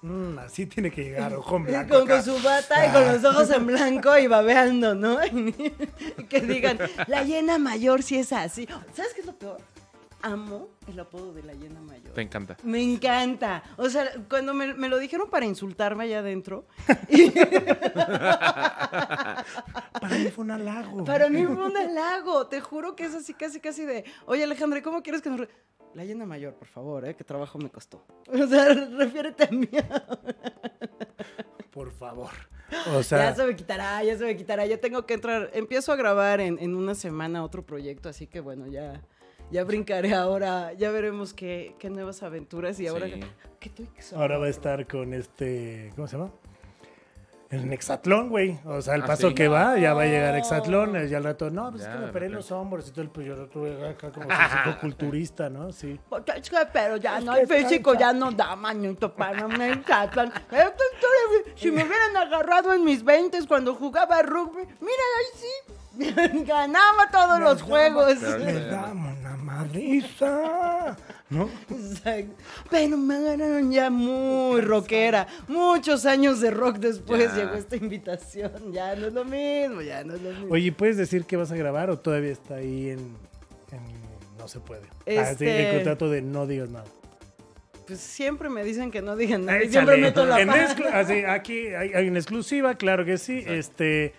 "Mm, así tiene que llegar, ojo en blanco. Con, con acá". su bata y con los ojos en blanco y babeando, ¿no? Que digan, la llena mayor sí es así. ¿Sabes qué es lo peor? Amo el apodo de la llena mayor. Te encanta. Me encanta. O sea, cuando me, me lo dijeron para insultarme allá adentro, y Para mí fue un halago. para mí fue un halago. Te juro que es así, casi, casi de, oye Alejandra, ¿cómo quieres que nos... re-?" La llena mayor, por favor, ¿eh? Que trabajo me costó. O sea, refiérete a mí. Por favor. O sea, ya se me quitará, ya se me quitará. Ya tengo que entrar. Empiezo a grabar en, en una semana otro proyecto, así que bueno, ya, ya brincaré ahora. Ya veremos qué, qué nuevas aventuras y ahora. Sí. ¿Qué estoy ahora va a estar con este, ¿cómo se llama? El Nexatlón, güey. O sea, el Ah, paso sí. que va, ya va a llegar Exatlón. Y al rato, no, pues Ya, es que me operé los hombros y todo el pues yo lo tuve acá como culturista, ¿no? Sí. Es que, pero ya Es no, el físico tanta- ya no da manito para un Exatlón. Esto es- Si me hubieran agarrado en mis 20 cuando jugaba rugby, mira, ahí sí. Ganaba todos los juegos. Le damos una madriza. ¿No? Exacto. Pero me agarraron ya muy rockera. Muchos años de rock después Ya. llegó esta invitación. Ya no es lo mismo, ya no es lo mismo. Oye, ¿puedes decir que vas a grabar o todavía está ahí en. en- no se puede? Este- el contrato de no digas nada. Pues siempre me dicen que no digan nada. Échale. siempre meto la pata. así, aquí hay, hay una exclusiva, claro que sí. Este.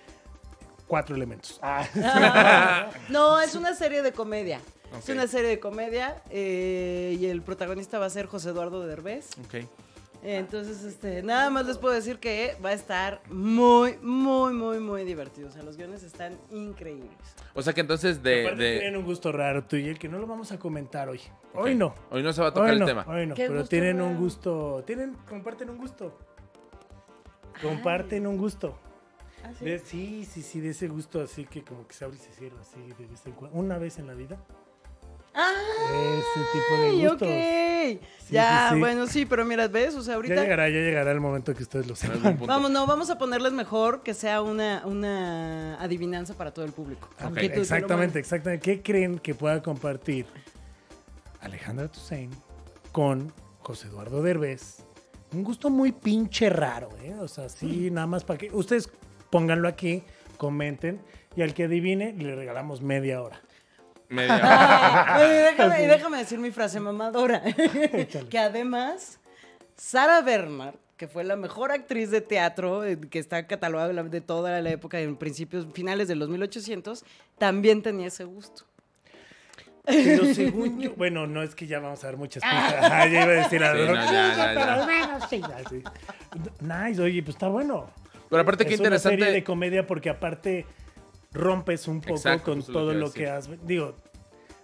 Cuatro elementos. No, es una serie de comedia. Es una serie de comedia eh, y el protagonista va a ser José Eduardo Derbez. Ok. Entonces, este, nada más les puedo decir que va a estar muy, muy, muy, muy divertido. O sea, los guiones están increíbles. O sea que entonces de... Tienen un gusto raro tú y el que no lo vamos a comentar hoy. Hoy no. Hoy no se va a tocar Hoy el no, tema. hoy no, ¿Qué pero tienen raro? un gusto, tienen, comparten un gusto. Comparten un gusto. ¿Ah, sí? De- sí, sí, sí, de ese gusto así que como que se abre y se cierra así de vez en cuando. Una vez en la vida. Ah, ese tipo de gustos. ok. ya, sí, sí. bueno, sí, pero mira, ¿ves? O sea, Ya ahorita... llegará, ya llegará el momento que ustedes lo sepan. Vamos, no, vamos a ponerles mejor que sea una, una adivinanza para todo el público. Ok, Aunque tú- tú lo Exactamente, exactamente. ¿Qué creen que pueda compartir Alejandra Toussaint con José Eduardo Derbez? Un gusto muy pinche raro, ¿eh? O sea, sí, nada más para que ustedes pónganlo aquí, comenten y al que adivine le regalamos media hora. Media hora. Oye, déjame, y déjame decir mi frase mamadora. que además, Sara Bernhardt, que fue la mejor actriz de teatro, eh, que está catalogada de toda la época, en principios, finales de los 1800, también tenía ese gusto. Pero según yo, bueno, no es que ya vamos a ver muchas pistas. Ah, ya iba a decir Sí, no, ya, ya, ya. pero sí. Nice, oye, pues está bueno. Pero aparte, qué es una serie de interesante. comedia porque aparte rompes un poco Exacto, con todo lo que has... Digo,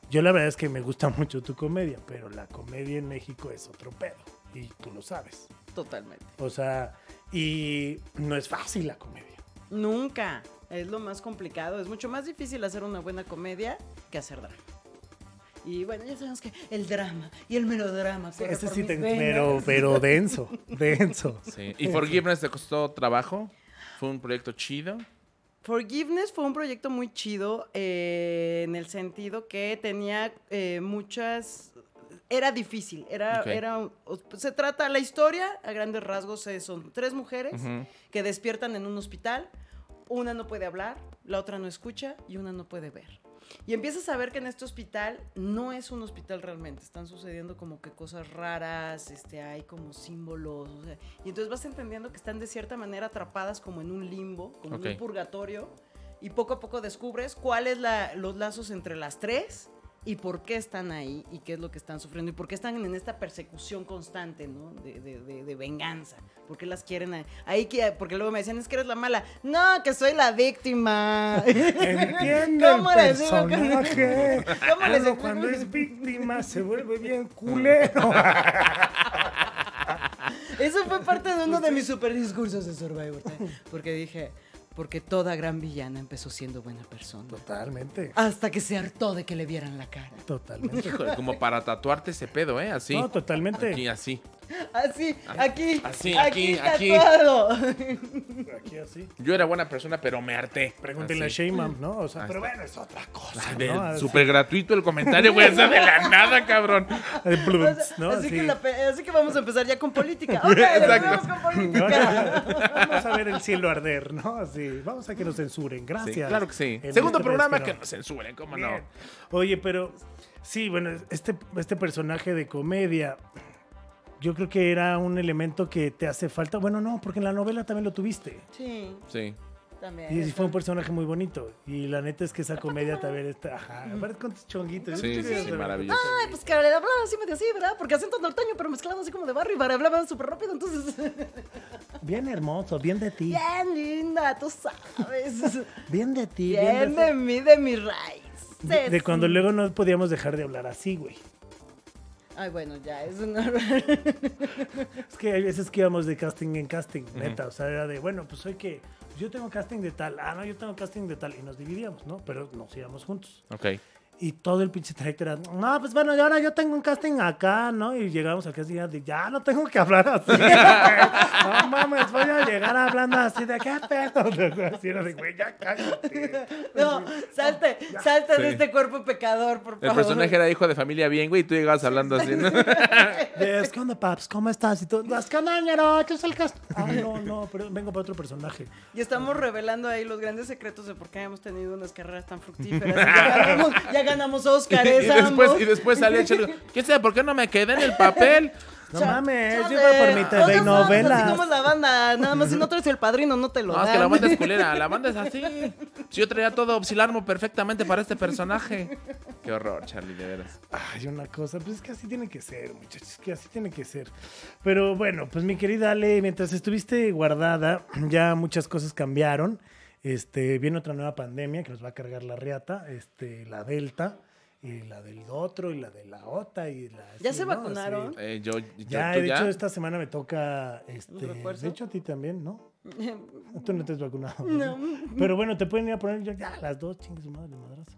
yo la verdad es que me gusta mucho tu comedia, pero la comedia en México es otro pedo. Y tú lo sabes. Totalmente. O sea, y no es fácil la comedia. Nunca. Es lo más complicado. Es mucho más difícil hacer una buena comedia que hacer drama. Y bueno, ya sabemos que el drama y el melodrama. corre Ese sí te... Pero, pero denso, denso. Sí. ¿Y Forgiveness te costó trabajo? ¿Fue un proyecto chido? Forgiveness fue un proyecto muy chido eh, en el sentido que tenía eh, muchas... Era difícil, era, era, se trata, la historia a grandes rasgos eh, son tres mujeres que despiertan en un hospital, una no puede hablar, la otra no escucha y una no puede ver. Y empiezas a ver que en este hospital no es un hospital realmente, están sucediendo como que cosas raras, este, hay como símbolos, o sea, y entonces vas entendiendo que están de cierta manera atrapadas como en un limbo, como en un purgatorio, y poco a poco descubres cuáles la- los lazos entre las tres y por qué están ahí y qué es lo que están sufriendo y por qué están en esta persecución constante, ¿no? De, de- de- de venganza. ¿Por qué las quieren ahí? ahí? que, porque luego me decían, es que eres la mala. No, que soy la víctima. Entiende ¿Cómo el les digo personaje. ¿Cómo les digo? cuando es víctima se vuelve bien culero. Eso fue parte de uno de mis super discursos de Survivor. ¿eh? Porque dije, porque toda gran villana empezó siendo buena persona. Totalmente. Hasta que se hartó de que le vieran la cara. Totalmente. Híjole, como para tatuarte ese pedo, ¿eh? Así. No, totalmente. Aquí, así. Así, aquí, Así, aquí, aquí, aquí. tatuado. Aquí así. Yo era buena persona, pero me harté. Pregúntenle a Así. Sheyman, ¿no? O sea, Ah, pero bueno, es otra cosa. Ay, ¿no? Súper gratuito el comentario, güey. o sea, de la nada, cabrón. De O plums, sea, ¿no? así, que la pe- así que vamos a empezar ya con política. Ok, Exacto. con política. no. Vamos a ver el cielo arder, ¿no? Así. Vamos a que nos censuren. Gracias. Sí, claro que sí. En Segundo programa que nos censuren, ¿cómo no? Oye, pero sí, bueno, este, este personaje de comedia, yo creo que era un elemento que te hace falta. Bueno, no, porque en la novela también lo tuviste. Sí, Sí. también. Y fue un personaje muy bonito. Y la neta es que esa comedia también está. Ajá. Aparte con tus chonguitos. Sí, sí, sí, maravilloso. Ay, pues que hablaba así medio así, ¿verdad? Porque acento norteño, pero mezclado así como de barrio y hablaba súper rápido, entonces... Bien hermoso, bien de ti. Bien linda, tú sabes. Bien de ti. Bien de, de mí, de mis raíces. de- de cuando luego no podíamos dejar de hablar así, güey. Ay, bueno, ya, es una... Es que hay veces que íbamos de casting en casting, neta. O sea, era de, bueno, pues soy que. Yo tengo casting de tal. Ah, no, yo tengo casting de tal. Y nos dividíamos, ¿no? Pero nos íbamos juntos. Ok. Y todo el pinche trayecto era, no, pues bueno, y ahora yo tengo un casting acá, ¿no? Y llegamos al casting y ya no tengo que hablar así. no mames, voy a llegar hablando así de, ¿qué pedo? Así era de, güey, ya cállate. No, salte, salte Sí. de este cuerpo pecador, por El favor. personaje era hijo de familia bien, güey, y tú llegabas hablando así, ¿no? De, ¿Qué onda, paps? ¿Cómo estás? Y tú, ¿qué onda, ñero? ¿Qué es el casting? Ah, no, no, pero vengo para otro personaje. Y estamos revelando ahí los grandes secretos de por qué hemos tenido unas carreras tan fructíferas. Y Ya ganamos, ganamos y, Óscares, después, ambos. y después salía Chelo. ¿Qué sé? ¿Por qué no me quedé en el papel? No Cha- mames, chale, yo iba por mi TV y sabes, Así como es la banda, nada más si no traes el padrino no te lo No, dan. es que la banda es culera. La banda es así. Si yo traía todo Obsilarmo perfectamente para este personaje. Qué horror, Charlie, de veras. Ay, una cosa, pues es que así tiene que ser, muchachos, es que así tiene que ser. Pero bueno, pues mi querida Ale, mientras estuviste guardada, ya muchas cosas cambiaron. Este, viene otra nueva pandemia que nos va a cargar la riata, este, la Delta, y la del otro, y la de la OTA, y la... ¿Ya se ¿no? vacunaron? Eh, yo, yo- Ya, ¿tú de ya? hecho, esta semana me toca, este, de hecho a ti también, ¿no? Tú no te has vacunado. No. Pero bueno, te pueden ir a poner ya, ya las dos, chingues su madre, madrazo.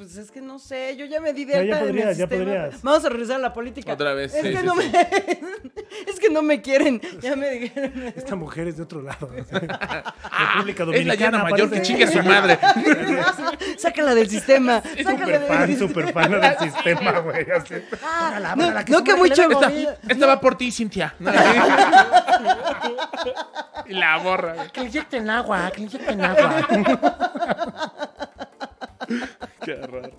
Pues es que no sé, yo ya me di de alta ya sistema. podrías. Vamos a regresar a la política. Otra vez, Es sí, que sí, no sí. me es que no me quieren. Ya me dijeron. Esta mujer es de otro lado. República Ah, es la Dominicana. llana mayor que chingue a su madre. Sácala del sistema. Sácala Super del fan, sistema. super fan del sistema, güey. Ah, no, que no, que mucho. Esta, esta va por ti, Cintia. y la borra. Que le inyecten agua, que le inyecten agua. Qué horror.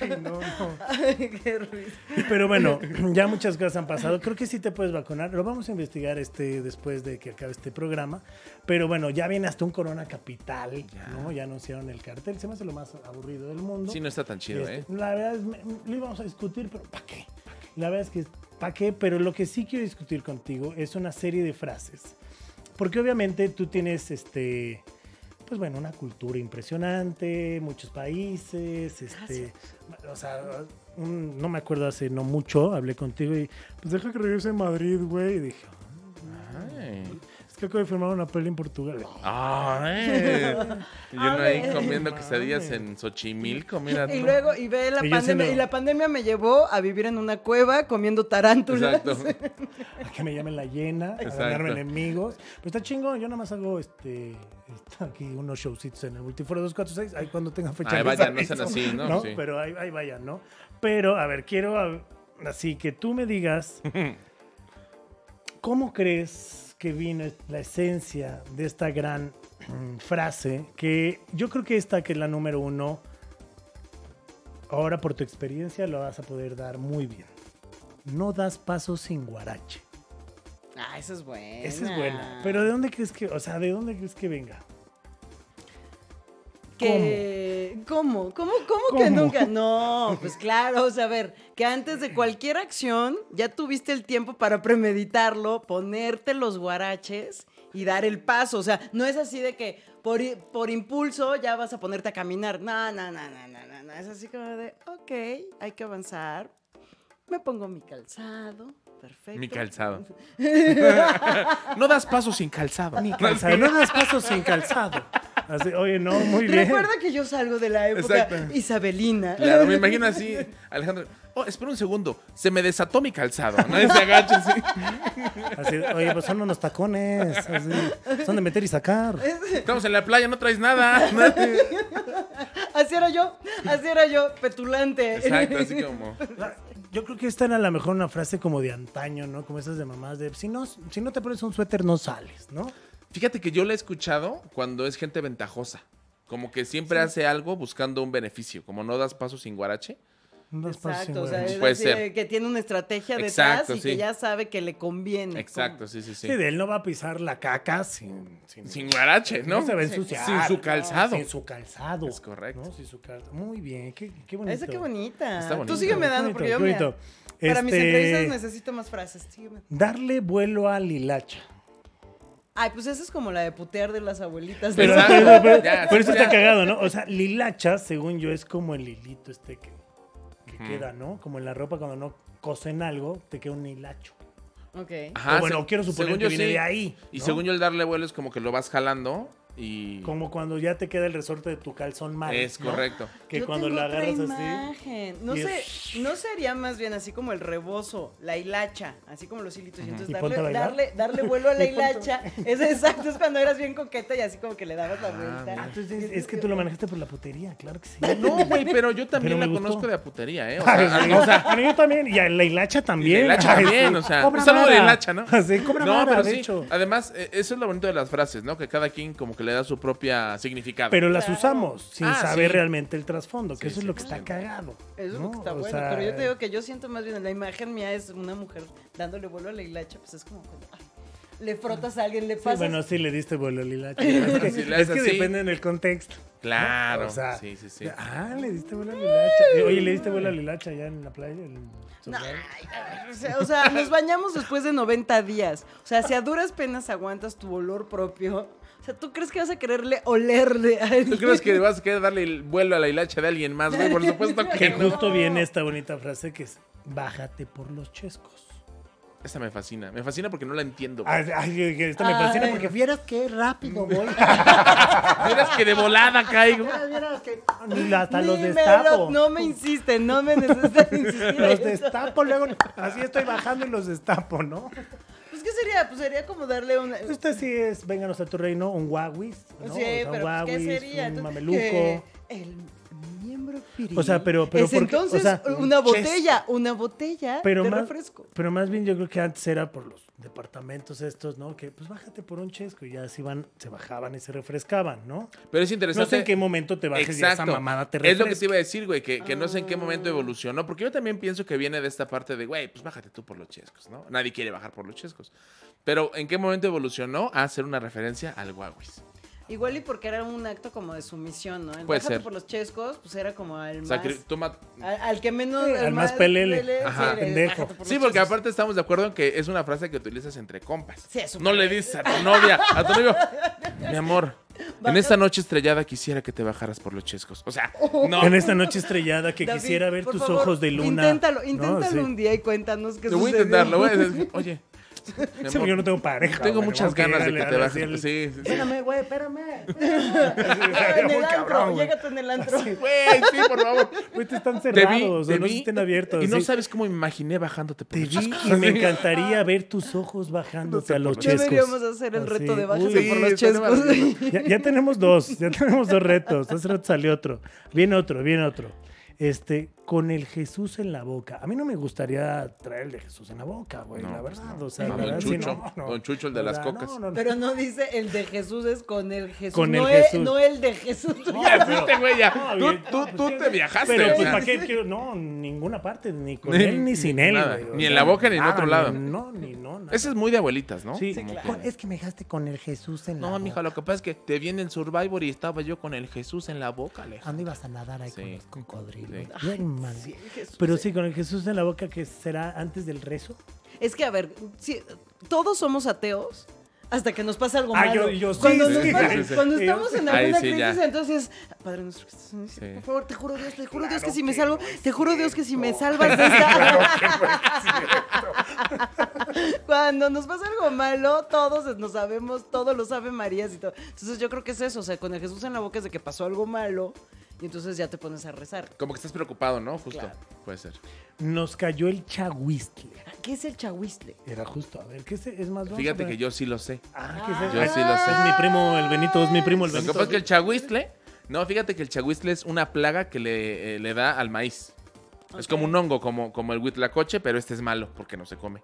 Ay, no, no. Ay, qué risa. Pero bueno, ya muchas cosas han pasado. Creo que sí te puedes vacunar. Lo vamos a investigar este después de que acabe este programa. Pero bueno, ya viene hasta un Corona Capital, ¿no? Ya anunciaron el cartel. Se me hace lo más aburrido del mundo. Sí, no está tan chido, Este, ¿eh? La verdad es, me- lo íbamos a discutir, pero ¿para qué? La verdad es que ¿para qué? Pero lo que sí quiero discutir contigo es una serie de frases. Porque obviamente tú tienes este pues bueno, una cultura impresionante, muchos países, este, o sea, un- no me acuerdo hace no mucho, hablé contigo y pues deja que regrese a Madrid, güey, y dije, Ay. Es que acabo de firmar una peli en Portugal. Ay. Y uno ahí comiendo quesadillas en Xochimilco, mira. Y tú. luego, y ve la Y yo pandemia, siendo- y la pandemia me llevó a vivir en una cueva comiendo tarántulas. Exacto. A que me llamen la llena, a Exacto. ganarme enemigos. Pero está chingón, yo nada más hago este, aquí unos showcitos en el Multiforo 246, ahí cuando tenga fecha. Ay, les vayan, no aviso, sean así, ¿no? Sí. Pero ahí, ahí vayan, ¿no? Pero, a ver, quiero a- así que tú me digas, ¿cómo crees que vino la esencia de esta gran mm, frase? Que yo creo que esta, que es la número uno, ahora por tu experiencia lo vas a poder dar muy bien. No das pasos sin guarache. Ah, esa es buena. Esa es buena. Pero ¿de dónde crees que, o sea, de dónde crees que venga? Que, ¿Cómo? ¿Cómo? ¿Cómo que ¿Cómo? nunca? No, pues claro, o sea, a ver, que antes de cualquier acción ya tuviste el tiempo para premeditarlo, ponerte los guaraches y dar el paso. O sea, no es así de que por, por impulso ya vas a ponerte a caminar. No, no, no, no, no, no, no. Es así como de, ok, hay que avanzar. Me pongo mi calzado. Perfecto. Mi calzado. No das pasos sin calzado. Ni calzado. No das pasos sin calzado. Así, oye, no, muy bien. Recuerda que yo salgo de la época Exacto. isabelina. Claro, me imagino así, Alejandro. Oh, espera un segundo. Se me desató mi calzado. ¿no? Y se agacha así. Así, oye, pues son unos tacones. así, son de meter y sacar. Estamos en la playa, no traes nada. Así era yo, así era yo, petulante. Exacto, así como. Yo creo que esta era a lo mejor una frase como de antaño, ¿no? Como esas de mamás de si no, si no te pones un suéter no sales, ¿no? Fíjate que yo la he escuchado cuando es gente ventajosa. Como que siempre hace algo buscando un beneficio. Como no das pasos sin guarache. No das pasos sin Exacto, o sea, guarache. es Puede ser. que tiene una estrategia detrás Exacto, y que ya sabe que le conviene. Exacto, sí, sí, sí. Sí, de él no va a pisar la caca sin... Sin, Sin guarache, ¿no? no se va a ensuciar. Sin su calzado. Sin su calzado. Es correcto. ¿no? Sin su calzado. Muy bien, qué, qué bonito. Esa qué bonita. Está bonito. Tú sígueme dando bonito, porque yo bonito. para mis Este, entrevistas necesito más frases. Sígueme. Darle vuelo a Lilacha. Ay, pues esa es como la de putear de las abuelitas. Pero, ¿no? Exacto. pero- pero- Ya, pero sí, eso ya. está cagado, ¿no? O sea, Lilacha, según yo, es como el hilito este que, que queda, ¿no? Como en la ropa cuando no cosen algo, te queda un hilacho. Ok. Ajá, O bueno, se- quiero suponer que yo viene sí. de ahí. Y según yo, el darle vuelo es como que lo vas jalando y. Como cuando ya te queda el resorte de tu calzón mal. Es ¿no? correcto. Que Yo cuando tengo la otra agarras así. No y sé, es- no sería más bien así como el rebozo, la hilacha, así como los hilitos. Y entonces ¿Y ponte a darle, darle, darle vuelo a la Y hilacha. Es exacto, es cuando eras bien coqueta y así como que le dabas la Ah, vuelta. mira. Entonces, es que tú lo manejaste por la putería, claro que sí. No, güey, pero yo también Pero la gustó. conozco de aputería, ¿eh? O Ay, sea, sí. o sea, yo también, y a la hilacha también. Y la hilacha Ay, también, o sea, un saludo de hilacha, ¿no? Sí, cobra no, vara, pero de sí. hecho. Además, eh, eso es lo bonito de las frases, ¿no? Que cada quien como que le da su propia significado. Pero las Claro. usamos sin Ah, saber sí. realmente el trasfondo, que Sí, eso es lo que sí. está cagado. Eso es ¿no? lo que está O bueno. sea, pero yo te digo que yo siento más bien la imagen mía es una mujer dándole vuelo a la hilacha, pues es como le frotas a alguien, le Sí, pasas. bueno, sí le diste vuelo a Lilacha. Es que, Si le es que depende en el contexto. Claro. O sea, sí, sí, sí. Ah, le diste vuelo a Lilacha. Eh, Oye, le diste vuelo a Lilacha allá en la playa. en No, sea, o sea, nos bañamos después de 90 días. O sea, si a duras penas aguantas tu olor propio, o sea, ¿tú crees que vas a quererle olerle a ¿Tú crees que vas a querer darle el vuelo a la hilacha de alguien más, güey? Por supuesto que Que no. justo viene esta bonita frase que es bájate por los chescos. Esa me fascina. Me fascina porque no la entiendo. güey. Ay, ay, que esta me fascina Ay. porque vieras qué rápido voy. Vieras que de volada caigo. Vieras, vieras que ni hasta los Ni me destapo. lo- no me insisten, no me necesitan insistir. Los destapo luego. Así estoy bajando y los destapo, ¿no? Pues, ¿qué sería? Pues sería como darle una... Este sí es, vénganos a tu reino, un guaguis. ¿no? Sí, O sea, un pues, ¿qué guaguis, sería? Un mameluco. El miembro viril O sea, pero- pero es porque- entonces o sea, una botella, una botella pero de más, refresco. pero más bien yo creo que antes era por los departamentos estos, ¿no? Que pues bájate por un chesco y ya así van, se bajaban y se refrescaban, ¿no? Pero es No interesante. sé en qué momento te bajes y esa Exacto. mamada te es lo que te refresca. iba a decir, güey, que, que no sé en qué Ah. momento evolucionó. Porque yo también pienso que viene de esta parte de, güey, pues bájate tú por los chescos, ¿no? Nadie quiere bajar por los chescos. Pero ¿en qué momento evolucionó a hacer una referencia al guaguis? Igual y porque era un acto como de sumisión, ¿no? El Puede ser. por los chescos, pues era como al más... Sacri- tú ma- Al, al que menos... Sí, al más pelele. Ajá. Pendejo. por Sí, porque chescos. aparte estamos de acuerdo en que es una frase que utilizas entre compas. Sí, es súper no le dices a tu novia, a tu novio, mi amor, en esta noche estrellada quisiera que te bajaras por los chescos. O sea, no. En esta noche estrellada que David, quisiera ver tus favor, ojos de luna. Inténtalo, ¿no? inténtalo Sí. un día y cuéntanos qué Lo voy a sucedió. intentar, lo voy a decir. Oye, Sí, amor, porque yo no tengo pareja. tengo güey, muchas ganas de que te bajes. el- Sí, sí, sí. Espérame, güey, espérame. Ah, en el antro, llégate en el antro. Güey, sí, por favor. Güey, te están Te cerrados, vi, o sea, te no estén abiertos. Y no sí. sabes cómo imaginé bajándote por Te vi y me encantaría ver tus ojos bajándote a los chescos. Deberíamos hacer el reto Así, de uy, por los chescos. ya tenemos dos, ya tenemos dos retos. Hace rato salió otro. Viene otro, viene otro. Este, con el Jesús en la boca. A mí no me gustaría traer el de Jesús en la boca, güey, No, la pues verdad. no. O sea, No, la don verdad, sí, Chucho, no, no. don Chucho, el de O las sea, cocas. no, no, no. Pero no dice el de Jesús, es con el Jesús. Con el no, Jesús. Es, no el de Jesús. Ya fuiste, güey, ya. No, Tú, tú, no, tú te viajaste. Pero, o pues, sea. ¿para qué quiero? No, ninguna parte, ni con Ni- él ni sin él. nada. güey, o Ni en la boca ni en otro lado. no, ni no. nada. Ese es muy de abuelitas, ¿no? Sí, Como claro. que- Es que me dejaste con el Jesús en la No, boca. mija, lo que pasa es que te viene en Survivor y estaba yo con el Jesús en la boca, ¿A Alejandro. ¿Dónde ibas a nadar ahí con los cocodrilos? Sí. Pero sí, con el Jesús en la boca, que será antes del rezo. Es que, a ver, sí, todos somos ateos hasta que nos pasa algo Ah, malo. yo- yo sí, cuando sí, nos sí, pasa- sí, cuando estamos en alguna sí, crisis, ya. entonces, Padre nuestro por favor, te juro Dios, te juro Dios que Claro si me que salvo, no te juro Dios que si me salvas de esta... Cuando nos pasa algo malo, todos nos sabemos, todos lo saben Marías y todo. Entonces yo creo que es eso, o sea, con el Jesús en la boca es de que pasó algo malo y entonces ya te pones a rezar. Como que estás preocupado, ¿no? Justo. Claro. Puede ser. Nos cayó el chahuistle. ¿Qué es el chahuistle? Era justo. A ver, ¿qué es, es más? Fíjate que yo sí lo sé. Ah, ¿qué es eso? Yo sí lo sé. Es mi primo, el Benito, es mi primo, el Lo que Benito. pasa es que el chahuistle. No, fíjate que el chahuistle es una plaga que le, eh, le da al maíz. Es como un hongo, como, como el huitlacoche, pero este es malo porque no se come.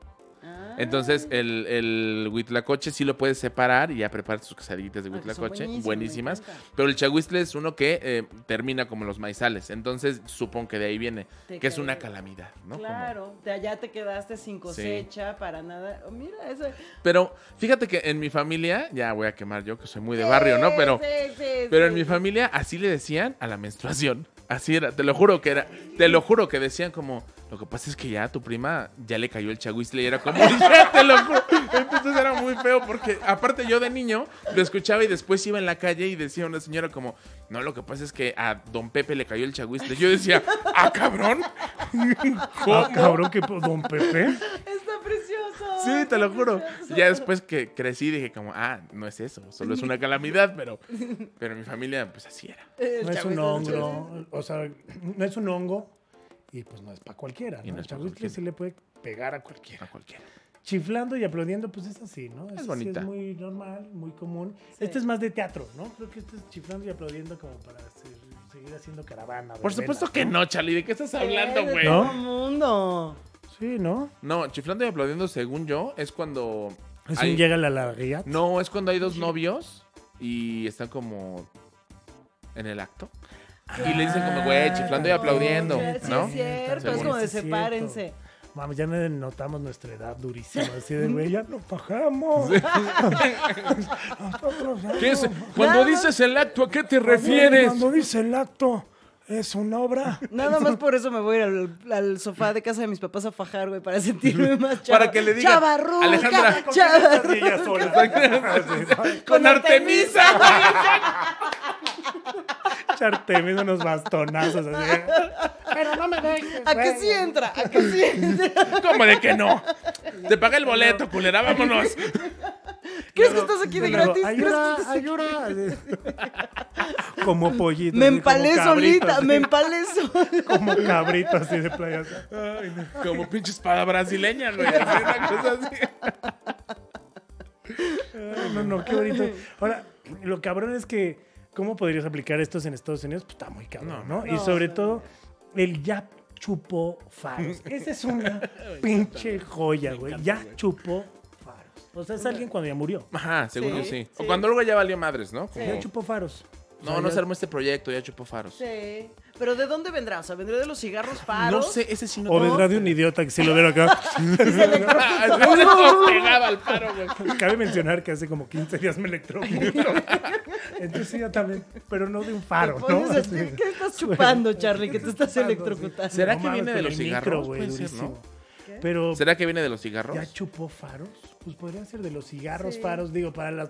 Entonces, el, el huitlacoche sí lo puedes separar y ya preparas tus quesadillitas de Ah, huitlacoche, buenísimas. Pero el chahuistle es uno que eh, termina como los maizales. Entonces, supongo que de ahí viene, Te que es una calamidad, ¿no? Como- Claro, de allá te quedaste sin cosecha para nada. Oh, mira, eso. Pero fíjate que en mi familia, ya voy a quemar yo, que soy muy de barrio, ¿no? Pero, sí, pero en mi familia así le decían a la menstruación. Así era, te lo juro que era, te lo juro que decían como, lo que pasa es que ya a tu prima ya le cayó el chaguisle y era como, ya te lo juro. Entonces era muy feo porque aparte yo de niño lo escuchaba y después iba en la calle y decía una señora como, no, lo que pasa es que a don Pepe le cayó el chaguisle. Yo decía, ah, cabrón. ¿Cómo? Ah, cabrón, que don Pepe. Está precioso. Sí, te lo juro. Precioso. Ya después que crecí dije como, ah, no es eso, solo es una calamidad, pero, pero mi familia pues así era. El No es un hongo, o sea, no es un hongo y pues no es para cualquiera, Y ¿no? no es cualquiera. sí le puede pegar a cualquiera. A cualquiera. Chiflando y aplaudiendo, pues es así, ¿no? Sí bonita. es muy normal, muy común. Sí. Este es más de teatro, ¿no? Creo que este es chiflando y aplaudiendo como para se- seguir haciendo caravana. Por verbena, supuesto que no, Charlie, ¿de qué estás hablando, güey? ¿No? todo mundo. Sí, ¿no? No, chiflando y aplaudiendo, según yo, es cuando. Es hay- un llega la larguía. No, es cuando hay dos novios y están como en el acto. Y le dicen como, güey, chiflando y aplaudiendo, Sí, ¿no? es cierto, es Según. como de es sepárense. Vamos, ya no notamos nuestra edad durísima. Así de, güey, ya nos bajamos. ¿Qué es? Cuando dices el acto, ¿a qué te refieres? Cuando dice el acto, es una obra. Nada más por eso me voy a ir al, al sofá de casa de mis papás a fajar, güey, para sentirme más chava. Para que le digan, Chavarruca, Alejandra, Con chavarruca. Con Artemisa. Echarte unos bastonazos. Así. Pero no me dejes. ¿A güey. sí entra? ¿A que sí entra? ¿Cómo de que no? Te pagué el boleto, culera, vámonos. ¿Crees que estás aquí de gratis? ¿Crees que Ayuda, estás ayuda. Como pollito. Me empalé solita, me empalé solita. Como cabrito así de playa. Ay, no. Como pinche espada brasileña, güey. así, una cosa así. Ay, No, no, qué bonito. Ahora, lo cabrón es que, ¿cómo podrías aplicar estos en Estados Unidos? Pues está muy cabrón, ¿no? y No, sobre no, todo, el ya chupó faros. Esa es una pinche joya, güey. Ya chupó faros. O sea, es alguien cuando ya murió. Ajá, yo sí. sí. O cuando luego ya valió madres, ¿no? Como, Ya chupó faros. No, no se armó este proyecto, ya chupó faros. Sí. ¿Pero de dónde vendrá? O sea, ¿vendrá de los cigarros faros? No sé, ese sí no. O vendrá de un idiota que sí lo vieron acá. No pegaba al faro, güey. Cabe mencionar que hace como 15 días me electrocuté. Entonces sí, yo también, pero no de un faro, Te ¿no? pones así, Así. ¿Qué estás chupando, Charlie? Que te estás Chupando, electrocutando. ¿Será No que mames, viene de los el cigarros? güey, Puede ser, durísimo. ¿no? Pero ¿Será que viene de los cigarros? ya chupó faros. Pues podría ser de los cigarros Sí. faros, digo, para los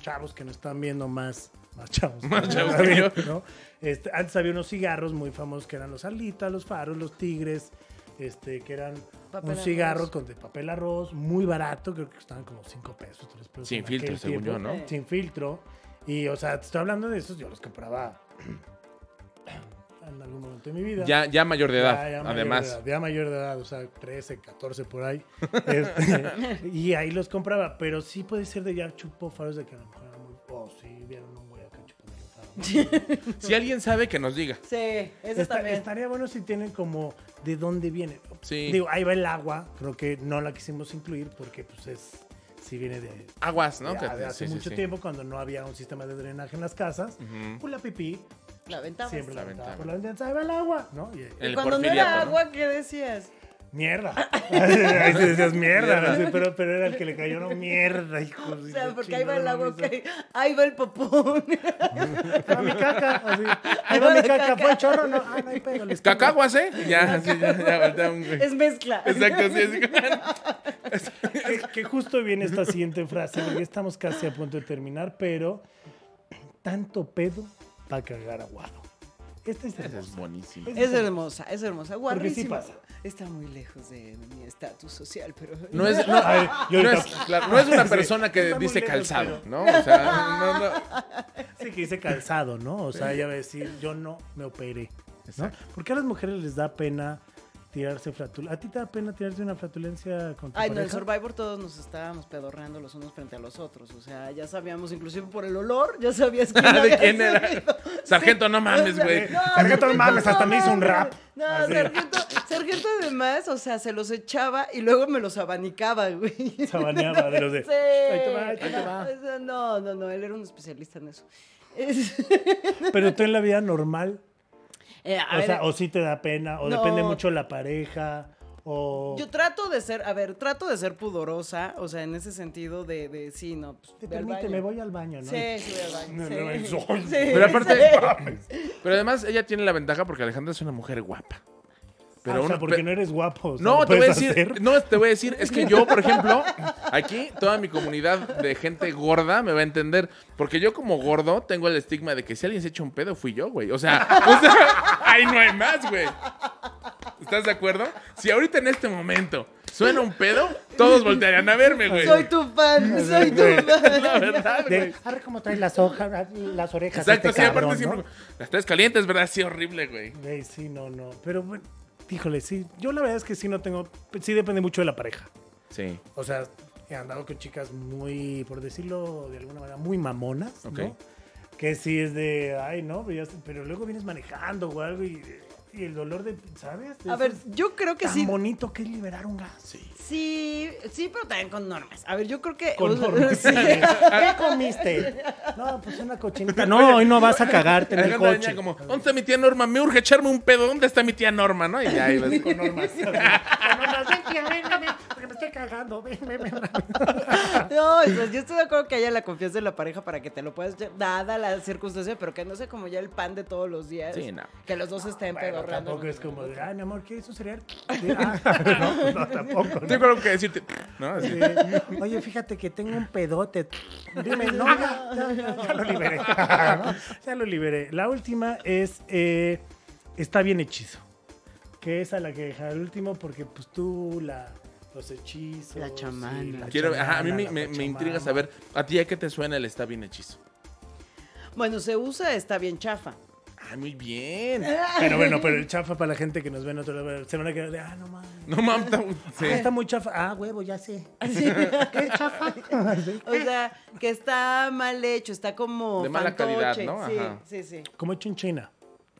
chavos que nos están viendo más, yo. ¿no? Este, antes había unos cigarros muy famosos que eran los alitas, los faros, los tigres, este, que eran Papel un cigarro arroz. con de papel arroz, muy barato, creo que estaban como 5 pesos, 3 pesos. Sin filtro, según yo, ¿no? Sin filtro. Y, o sea, te estoy hablando de esos, yo los compraba en algún momento de mi vida. Ya, ya mayor de edad, Ya, ya mayor además. de edad, ya mayor de edad, o sea, 13, 14 por ahí. Este, y ahí los compraba, pero sí puede ser de ya chupó faros de que a lo mejor eran muy. Oh, sí, vieron Si alguien sabe, que nos diga. Sí, eso Está- también. estaría bueno si tienen como de dónde viene. Sí. Digo, ahí va el agua, creo que no la quisimos incluir porque pues es. Sí viene de, Aguas, ¿no? de- Que- de hace sí, mucho sí. tiempo cuando no había un sistema de drenaje en las casas. Pues la pipí La ventana. siempre la aventaba por la ventana. Ahí va el agua, ¿no? Y- El Cuando no era ¿no? agua, ¿qué decías? Mierda. Ahí sí decías mierda, ¿no? Sí, pero, pero era el que le cayó, no, mierda, hijo. O sea, porque ahí va el agua. Ahí va el popón. Ahí va mi caca, así. Ahí va mi caca, ¿fue el chorro? No, ah, no hay pedo. les pongo. Cacahuas, ¿eh? Ya, sí, ya, ya, voltea un güey. Es mezcla. Exacto, sí, así. Que, que justo viene esta siguiente frase, porque estamos casi a punto de terminar, pero tanto pedo para cagar aguado. Esta es Esa es hermosa. buenísima. Es hermosa, es hermosa. Sí Guarrísima. Está muy lejos de mi estatus social, pero. No es, no, A ver, yo no ahorita- es, claro, no es una persona que Está dice lejos, calzado, pero- ¿no? O sea, no, no. Sí, que dice calzado, ¿no? O sea, ella va a decir, yo no me operé. ¿no? ¿Por qué a las mujeres les da pena tirarse flatulencia? ¿A ti te da pena tirarte una flatulencia con tu Ay, no, en pareja? Survivor todos nos estábamos pedorreando los unos frente a los otros. O sea, ya sabíamos, inclusive por el olor, ya sabías quién ¿De había quién era? Sargento, no mames, güey. No, Sargento, no mames, hasta me hizo un rap. No, Así. sargento, sargento además, o sea, se los echaba y luego me los abanicaba, güey. Sabaneaba de los de, Sí. "Ahí te va, ahí te va". No, no, no, él era un especialista en eso. Es- Pero tú en la vida normal, Eh, a o ver, sea, o sí te da pena, o No. depende mucho la pareja, o... Yo trato de ser, a ver, trato de ser pudorosa, o sea, en ese sentido de, de sí, no, pues, Te permite, me voy al baño, ¿no? Sí, sí, voy al baño. Pero aparte, sí. pero además ella tiene la ventaja porque Alejandra es una mujer guapa. Pero Pero o sea, porque pe- no eres guapo. o sea, No, te voy a decir, hacer. no, te voy a decir, es que yo, por ejemplo, aquí toda mi comunidad de gente gorda me va a entender, porque yo como gordo tengo el estigma de que si alguien se echa un pedo fui yo, güey. O sea, o sea, ahí no hay más, güey. ¿Estás de acuerdo? Si ahorita en este momento suena un pedo, todos voltearían a verme, güey. Soy tu fan, soy tu La fan. verdad, De, güey. a ver cómo trae las hojas, las orejas. Exacto, este sí, aparte siempre. ¿no? Las tres calientes, ¿verdad? Sí, horrible, güey. Güey, sí, no, no. Pero bueno, híjole, sí. Yo la verdad es que sí no tengo. Sí depende mucho de la pareja. Sí. O sea, he andado con chicas muy, por decirlo de alguna manera, muy mamonas, Ok. ¿no? Que sí es de, ay, no, pero, ya pero luego vienes manejando o algo y, y el dolor de, ¿sabes? De A ver, yo creo que tan sí. bonito que es liberar un gas. Sí. Sí, sí, pero también con normas. A ver, yo creo que. Con normas. sí. ¿Qué comiste? No, pues una cochinita. No, hoy no vas a cagarte en el coche. como, ¿dónde está mi tía Norma? Me urge echarme un pedo. ¿Dónde está mi tía Norma? ¿No? Y ya ibas. Con normas. Con normas. Ven, tía, ven, ven, ven, porque me estoy cagando. Ven, ven, ven. No, o sea, yo estoy de acuerdo que haya la confianza en la pareja para que te lo puedas, dada la circunstancia, pero que no sea como ya el pan de todos los días. Sí, no. Que los dos estén Bueno, pedorreando. tampoco es como de, ay, mi amor, ¿quieres un cereal? Ah, no, no, tampoco. ¿no? Tengo algo que decirte. ¿No? Así. Sí. Oye, fíjate que tengo un pedote. Dime, no, ya, ya, ya, ya lo liberé. ¿no? Ya lo liberé. La última es, eh, está bien hechizo. que es a la que dejar al último porque pues tú la los hechizos. La chamana. la Quiero, ajá, a mí me, chamana, me- me intriga saber, ¿a ti a qué te suena el está bien hechizo? Bueno, se usa, está bien chafa. Ay, muy bien. Pero bueno, pero el chafa para la gente que nos ve en otro lado, se van a quedar de, ah, no mames. No mames, está- sí. Ah, está muy chafa. Ah, huevo, ya sé. ¿Qué chafa? Sí. O sea, que está mal hecho, está como De mala calidad, fantoche. ¿no? Sí, Ajá. sí, sí. Como hecho en China.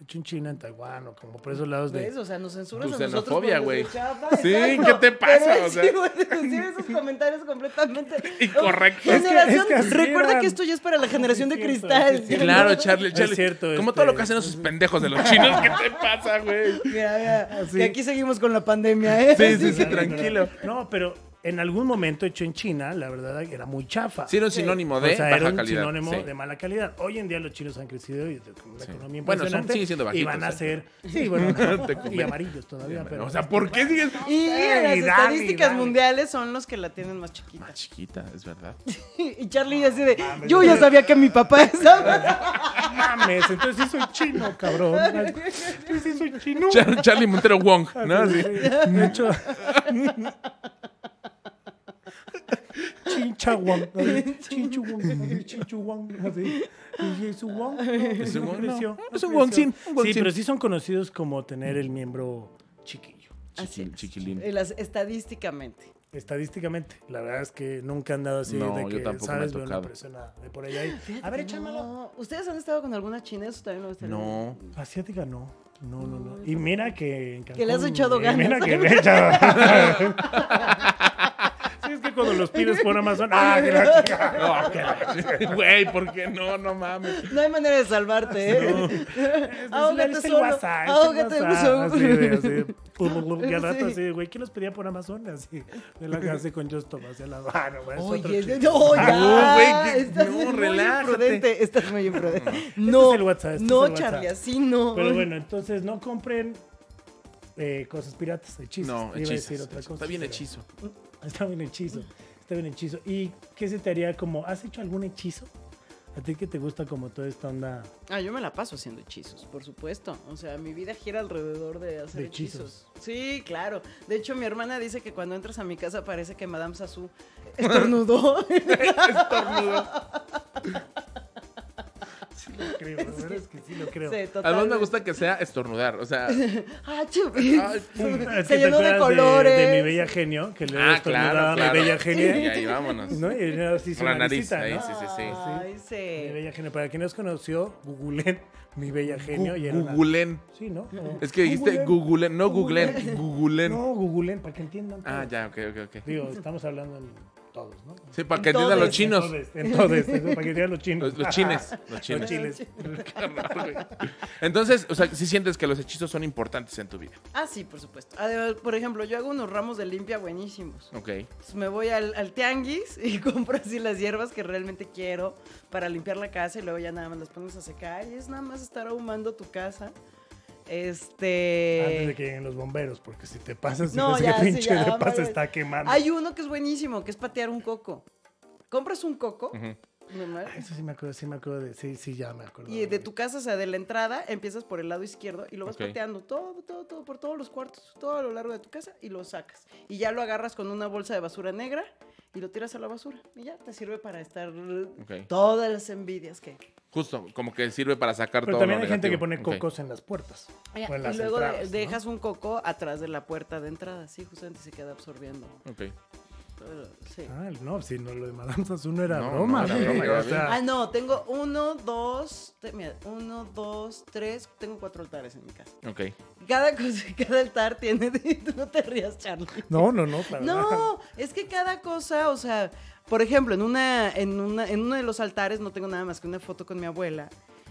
Hecho en China, en Taiwán, o como por esos lados de. ¿Ves? O sea, nos censuras Tu a nosotros güey. chafa, Sí, exacto. ¿qué te pasa? Pero O sí, sea- güey, decir esos comentarios completamente Incorrectos. Es que- es recuerda eran. que esto ya es para la generación de Sí, es cristal. sí, es Sí, claro, Charlie, Es Charlie. cierto, Como este- todo lo que hacen esos pendejos de los chinos, ¿qué te pasa, güey? Mira, mira, que aquí seguimos con la pandemia, ¿eh? Sí, sí, sí, tranquilo. No, pero en algún momento hecho en China, la verdad era muy chafa. Sí, era un sinónimo de o sea, baja era un calidad. sinónimo sí. de mala calidad. Hoy en día los chinos han crecido y una Sí. economía Bueno, son- impresionante. siguen siendo Y van a bajitos, ser, sí, bueno, y amarillos todavía, pero O sea, ¿por qué sigues? Y las estadísticas dale. mundiales son los que la tienen más Más chiquita. chiquita, es verdad. Y Charlie así de, yo ya sabía que mi papá estaba... mames, entonces sí soy chino, cabrón. Sí, sí soy chino. Char- Charlie Montero Wong, ¿no? Sí. De hecho, Chinchuhuang, Chinchuhuang, así. Y es un Wong, no, Es un no Wong, es un un Sí, pero sí son conocidos como tener el miembro chiquillo. Así chiquilín. Eh, estadísticamente. Estadísticamente, la verdad es que nunca han dado así No, de yo que, me ¿sabes? Veo una tocado. persona de por allá a ver, échamelo. No. ¿Ustedes han estado con alguna china? Eso también lo gustaría. No. Asiática no. No, no, no. Y mira que en Que le has echado eh, ganas. Mira que le he echado. cuando los pides por Amazon. ¡Ah, que la chica! No, que la- Güey, ¿por qué no? No mames. No hay manera de salvarte, ¿eh? Ahógate Es el solo. WhatsApp, el Ahógate WhatsApp. Así, de, así. Y al rato así, güey, ¿quién los pedía por Amazon? Así, de la casa con Just Tom hacia la mano, güey. es otro Oye, no, ya. No, güey, estás no, muy relájate. imprudente. Estás muy imprudente. No, es el WhatsApp, este no, es el WhatsApp. Charlie, así no. Pero bueno, entonces no compren eh, cosas piratas, hechizos. No, Iba a hechizos. decir otra cosa, Está bien pero- hechizo. Está bien hechizo. Está bien hechizo. ¿Y qué se te haría como, has hecho algún hechizo? ¿A ti que te gusta como toda esta onda? Ah, yo me la paso haciendo hechizos, por supuesto. O sea, mi vida gira alrededor de hacer De hechizos. hechizos. Sí, claro. De hecho, mi hermana dice que cuando entras a mi casa parece que Madame Sassou estornudó. Sí lo creo, la verdad es que sí lo creo. Sí, Además me gusta que sea estornudar. O sea, Ah, chu- Ay, pum. Es Se que llenó de colores. De, mi bella genio, que le ah, estornudaba claro, a claro. mi bella Y genia. ahí vámonos. ¿no? Y era así su Con la nariz, naricita, ahí, ¿no? sí, sí, sí. Ay, Mi bella genio. Para quien no os conoció, googleen mi bella genio. y era una- Googlen. Sí, ¿no? Es que dijiste Googlen, no Googleen. Googlen, Googlen. No, googleen, para que entiendan. Ah, ya, ok, ok, ok. Digo, estamos hablando en todos, ¿no? Sí, para que entiendan los chinos. Entonces, entonces, para que entiendan los chinos. Los, los chines. Los chines. chiles. Entonces, o sea, sí sientes que los hechizos son importantes en tu vida. Ah, sí, por supuesto. Además, por ejemplo, yo hago unos ramos de limpia buenísimos. Ok. Entonces, me voy al, al tianguis y compro así las hierbas que realmente quiero para limpiar la casa y luego ya nada más las pones a secar y es nada más estar ahumando tu casa. Este... Antes de que lleguen los bomberos, porque si te pasas, No, ya, que sí, pinche ya, de paz vale. está quemando. Hay uno que es buenísimo, que es patear un coco. Compras un coco, normal, Ah, Eso sí me acuerdo, sí me acuerdo de. Sí, sí, ya me acuerdo. y de tu casa, o sea, de la entrada, empiezas por el lado izquierdo y lo vas Ok. pateando todo, todo, todo, por todos los cuartos, todo a lo largo de tu casa y lo sacas. Y ya lo agarras con una bolsa de basura negra y lo tiras a la basura. Y ya te sirve para estar Ok. todas las envidias que... Justo, como que sirve para sacar Pero todo también lo hay gente que pone negativo. Cocos en las puertas. Ya, o en y las luego de- entradas, ¿no? dejas un coco atrás de la puerta de entrada, sí, justamente se queda absorbiendo. Ok. Sí. Ah, no, si no, lo de Madame Sassou no era No, broma. no era broma, o sea, Ah, no, tengo uno, dos, te- mira, uno, dos, tres, tengo cuatro altares en mi casa. Ok. Cada cosa, cada altar tiene, tú no te rías, Charlie. no, no, no, para nada. No, es que cada cosa, o sea, por ejemplo, en una, en una, en uno de los altares no tengo nada más que una foto con mi abuela.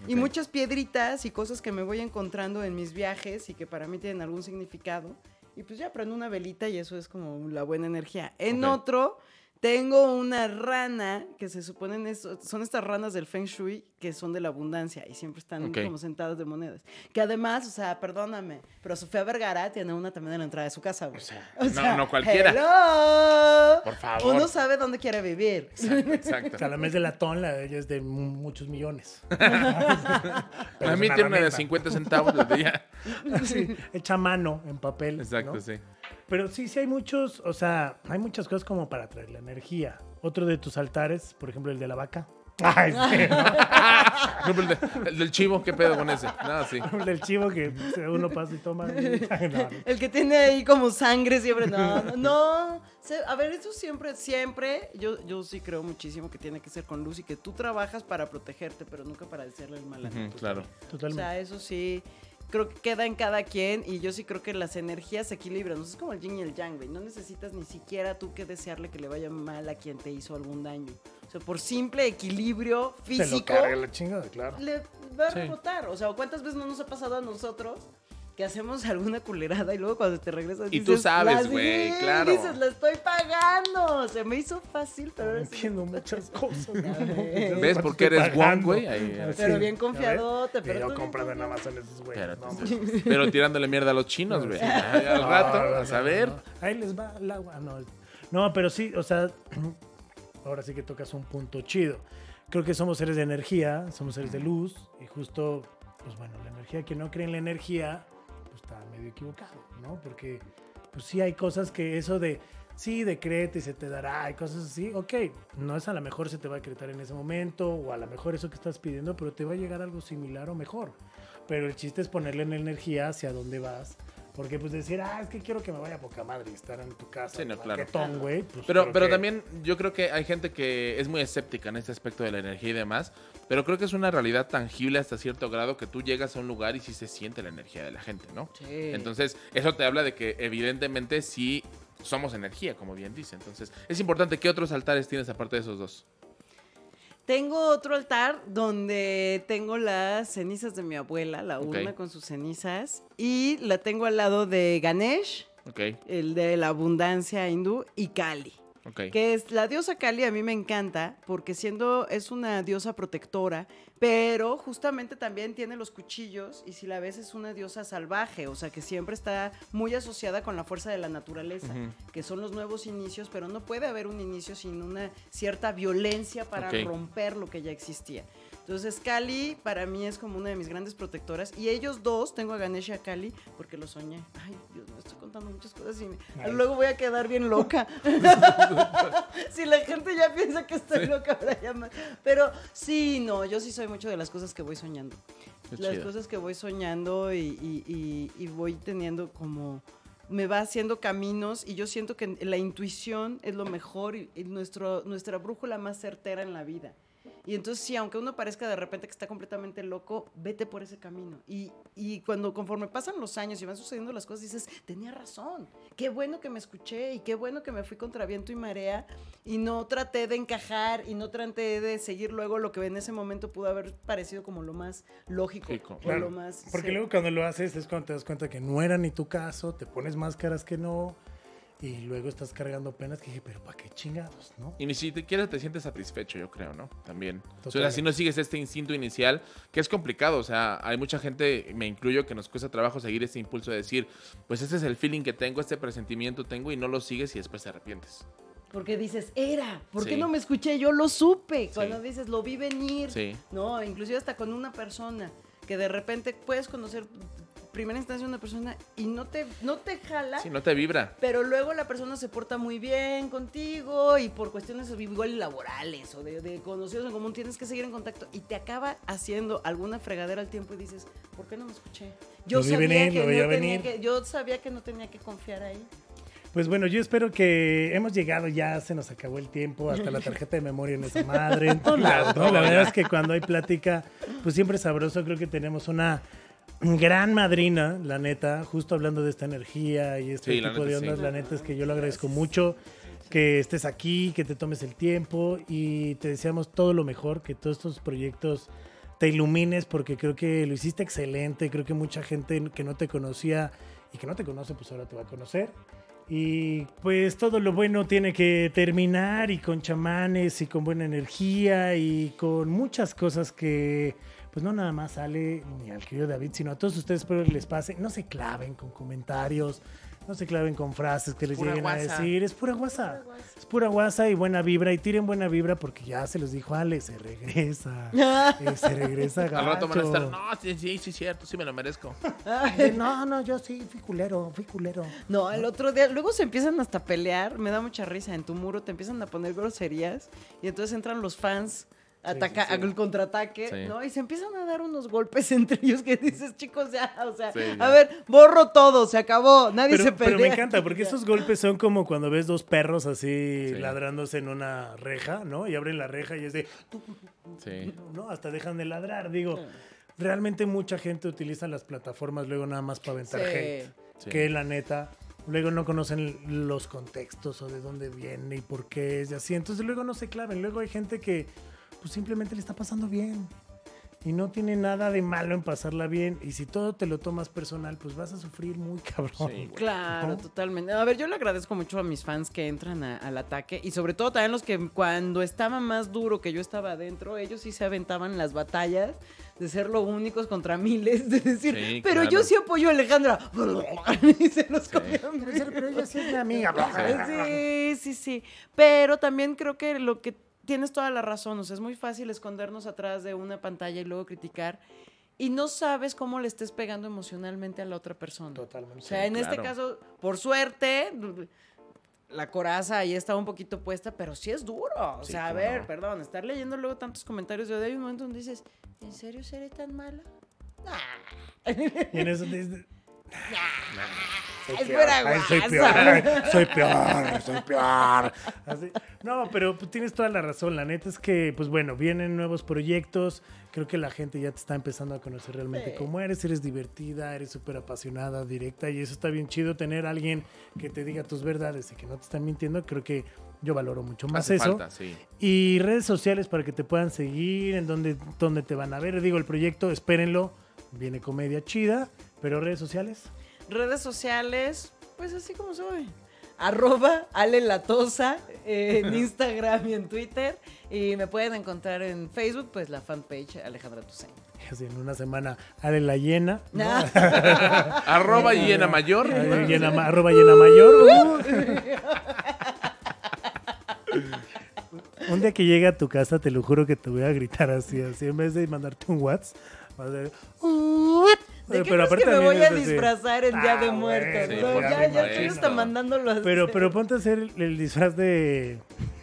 Y Ok. muchas piedritas y cosas que me voy encontrando en mis viajes y que para mí tienen algún significado. Y pues ya prendo una velita y eso es como la buena energía. En otro Tengo una rana que se suponen es- son estas ranas del Feng Shui que son de la abundancia y siempre están como sentadas de monedas. Que además, o sea, perdóname, pero Sofía Vergara tiene una también en la entrada de su casa, güey. O no- no cualquiera. hello. Por favor. Uno sabe dónde quiere vivir. Exacto, exacto. O sea, la mes de latón, la de ella es de mu- muchos millones. A mí tiene una de 50 centavos, la de ella. Sí, hecha mano en papel. Exacto, ¿no? sí. Pero sí, sí hay muchos, o sea, hay muchas cosas como para traer la energía. Otro de tus altares, por ejemplo, el de la vaca. Ay, el, de- el del chivo, ¿qué pedo con ese? Sí. ¿no? El del chivo que uno pasa y toma. Ay, no, no. El que tiene ahí como sangre siempre. No, no, no. A ver, eso siempre, siempre. Yo, yo sí creo muchísimo que tiene que ser con luz y que tú trabajas para protegerte, pero nunca para decirle el mal a Ujú, nadie. claro. O Totalmente. sea, eso sí. Creo que queda en cada quien y yo sí creo que las energías se equilibran. No es como el yin y el yang, güey. No necesitas ni siquiera tú que desearle que le vaya mal a quien te hizo algún daño. O sea, por simple equilibrio Se lo físico, carga la chingada, claro. le va a Sí. rebotar. O sea, ¿cuántas veces no nos ha pasado a nosotros que hacemos alguna culerada y luego cuando te regresas Y tú sabes, "La güey, sí", claro. Dices, la estoy pagando. Se me hizo fácil, pero No ahora sí. entiendo muchas cosas. ves. ¿Ves ¿Cuánto por qué eres pagando? güey? Pero bien ¿ya confiadote, pero yo comprando en confiado. Amazon esos güeyes. Pero, no, pero tirándole mierda a los chinos, güey. Al rato, no, a saber. Ahí les va el agua. No, no, pero sí, o sea, ahora sí que tocas un punto chido. Creo que somos seres de energía, somos seres de luz y justo, pues bueno, la energía que no cree en la energía, pues está medio equivocado, ¿no? Porque pues sí hay cosas que eso de, sí, decreta y se te dará, hay cosas así, ok, no es a lo mejor se te va a decretar en ese momento o a lo mejor eso que estás pidiendo, pero te va a llegar algo similar o mejor. Pero el chiste es ponerle en energía hacia dónde vas. Porque pues decir, ah, es que quiero que me vaya a poca madre y estar en tu casa. Sí, no, claro. güey, pues, Pero, pero que- también yo creo que hay gente que es muy escéptica en este aspecto de la energía y demás, pero creo que es una realidad tangible hasta cierto grado que tú llegas a un lugar y sí se siente la energía de la gente, ¿no? Sí. Entonces, eso te habla de que evidentemente sí somos energía, como bien dice. Entonces, es importante qué otros altares tienes aparte de esos dos. Tengo otro altar donde tengo las cenizas de mi abuela, la urna con sus cenizas, y la tengo al lado de Ganesh, el de la abundancia hindú, y Kali. Ok. Que es la diosa Kali a mí me encanta porque siendo es una diosa protectora, pero justamente también tiene los cuchillos y si la ves es una diosa salvaje, o sea que siempre está muy asociada con la fuerza de la naturaleza, que son los nuevos inicios, pero no puede haber un inicio sin una cierta violencia para romper lo que ya existía. Entonces Kali para mí es como una de mis grandes protectoras y ellos dos, tengo a Ganesh y a Kali porque lo soñé. Ay, Dios, me estoy contando muchas cosas y me- luego voy a quedar bien loca. si la gente ya piensa que estoy loca, ahora ya más. Pero sí, no, yo sí soy mucho de las cosas que voy soñando. Qué las chido. cosas que voy soñando y, y- y- y voy teniendo como me va haciendo caminos y yo siento que la intuición es lo mejor y, y nuestro, nuestra brújula más certera en la vida. Y entonces sí, aunque uno parezca de repente que está completamente loco, vete por ese camino. Y, y cuando conforme pasan los años y van sucediendo las cosas, dices, tenía razón, qué bueno que me escuché y qué bueno que me fui contra viento y marea y no traté de encajar y no traté de seguir luego lo que en ese momento pudo haber parecido como lo más lógico o Claro, lo más... porque sí. luego cuando lo haces es cuando te das cuenta que no era ni tu caso, te pones máscaras que no, y luego estás cargando penas que dije, pero ¿para qué chingados, no? Y ni siquiera te sientes satisfecho, yo creo, ¿no? También. O sea, si no sigues este instinto inicial, que es complicado. O sea, hay mucha gente, me incluyo, que nos cuesta trabajo seguir este impulso de decir, pues este es el feeling que tengo, este presentimiento tengo, y no lo sigues y después te arrepientes. Porque dices, era, ¿por qué Sí. no me escuché? Yo lo supe. Cuando dices, lo vi venir. Sí. No, inclusive hasta con una persona que de repente puedes conocer primera instancia una persona y no te, no te jala. Sí, no te vibra. Pero luego la persona se porta muy bien contigo y por cuestiones igual laborales o de, de conocidos en común tienes que seguir en contacto y te acaba haciendo alguna fregadera al tiempo y dices, ¿por qué no me escuché? Yo Lo sabía venir, que lo no tenía venir. que, yo sabía que no tenía que confiar ahí. Pues bueno, yo espero que hemos llegado ya, se nos acabó el tiempo, hasta la tarjeta de memoria en esa madre. La, ¿no? La verdad es que cuando hay plática, pues siempre es sabroso. Creo que tenemos una gran madrina, la neta, justo hablando de esta energía y este Sí, tipo de sí. ondas. La neta es que yo lo agradezco mucho que estés aquí, que te tomes el tiempo y te deseamos todo lo mejor, que todos estos proyectos te ilumines porque creo que lo hiciste excelente, creo que mucha gente que no te conocía y que no te conoce pues ahora te va a conocer Y pues todo lo bueno tiene que terminar y con chamanes y con buena energía y con muchas cosas que pues no nada más sale ni al querido David, sino a todos ustedes espero que les pase. No se claven con comentarios, no se claven con frases que les pura lleguen a decir. Es pura guasa. Es pura guasa y buena vibra. Y tiren buena vibra porque ya se los dijo Ale, se regresa. Eh, se regresa Al rato van a estar, no, sí, sí, sí, cierto, sí me lo merezco. Eh, No, no, yo sí, fui culero, fui culero. No, el otro día, luego se empiezan hasta a pelear, me da mucha risa, en tu muro te empiezan a poner groserías y entonces entran los fans ataca- sí, sí. al contraataque, Sí. ¿no? Y se empiezan a dar unos golpes entre ellos que dices, chicos, ya, o sea, Sí, a ver, borro todo, se acabó, nadie se Pero, pelea. pero me encanta porque Ya. esos golpes son como cuando ves dos perros así Sí. ladrándose en una reja, ¿no? Y abren la reja y es de, Sí. ¿no? Hasta dejan de ladrar. Digo, realmente mucha gente utiliza las plataformas luego nada más para aventar Sí. hate. Sí. Que la neta, luego no conocen los contextos o de dónde viene y por qué es y así. Entonces luego no se claven. Luego hay gente que pues simplemente le está pasando bien. Y no tiene nada de malo en pasarla bien. Y si todo te lo tomas personal, pues vas a sufrir muy cabrón. Sí, güey. Claro, ¿No? totalmente. A ver, yo le agradezco mucho a mis fans que entran a- al ataque y sobre todo también los que cuando estaba más duro que yo estaba adentro, ellos sí se aventaban las batallas de ser los únicos contra miles, de decir, Sí, pero yo sí apoyo a Alejandra. y se los comían. Pero ella sí es mi amiga. Sí, sí, sí. Pero también creo que lo que tienes toda la razón. O sea, es muy fácil escondernos atrás de una pantalla y luego criticar. Y no sabes cómo le estés pegando emocionalmente a la otra persona. Totalmente. O sea, en este caso, por suerte, la coraza ahí está un poquito puesta, pero sí es duro. O Sí, sea, a ver, no. perdón, estar leyendo luego tantos comentarios de hay un momento donde dices, ¿en serio seré tan mala? Y en eso te dices, Es pura Ay, soy peor, soy peor, soy peor. Así. No, pero pues, tienes toda la razón. La neta es que, pues bueno, vienen nuevos proyectos. Creo que la gente ya te está empezando a conocer realmente Sí. cómo eres. Eres divertida, eres súper apasionada, directa. Y eso está bien chido tener a alguien que te diga tus verdades y que no te están mintiendo. Creo que yo valoro mucho más Hace eso. falta, sí. Y redes sociales para que te puedan seguir, en donde, donde te van a ver. Digo, el proyecto, espérenlo. Viene comedia chida, pero redes sociales. Redes sociales, pues así como soy. Arroba Ale Latosa en Instagram y en Twitter. Y me pueden encontrar en Facebook, pues la fanpage Alejandra Toussaint. Así en una semana, haré la llena. ¿no? Arroba llena mayor. Llena arroba llena mayor. Un día que llegue a tu casa, te lo juro que te voy a gritar así, así, en vez de mandarte un WhatsApp, vas a hacer... ¿De qué Pero aparte que me voy a así. disfrazar en Día de Ah, Muertos? bueno, No, ya ya, ya estoy imagino. hasta mandándolo a Pero, pero ponte a hacer el, el disfraz de,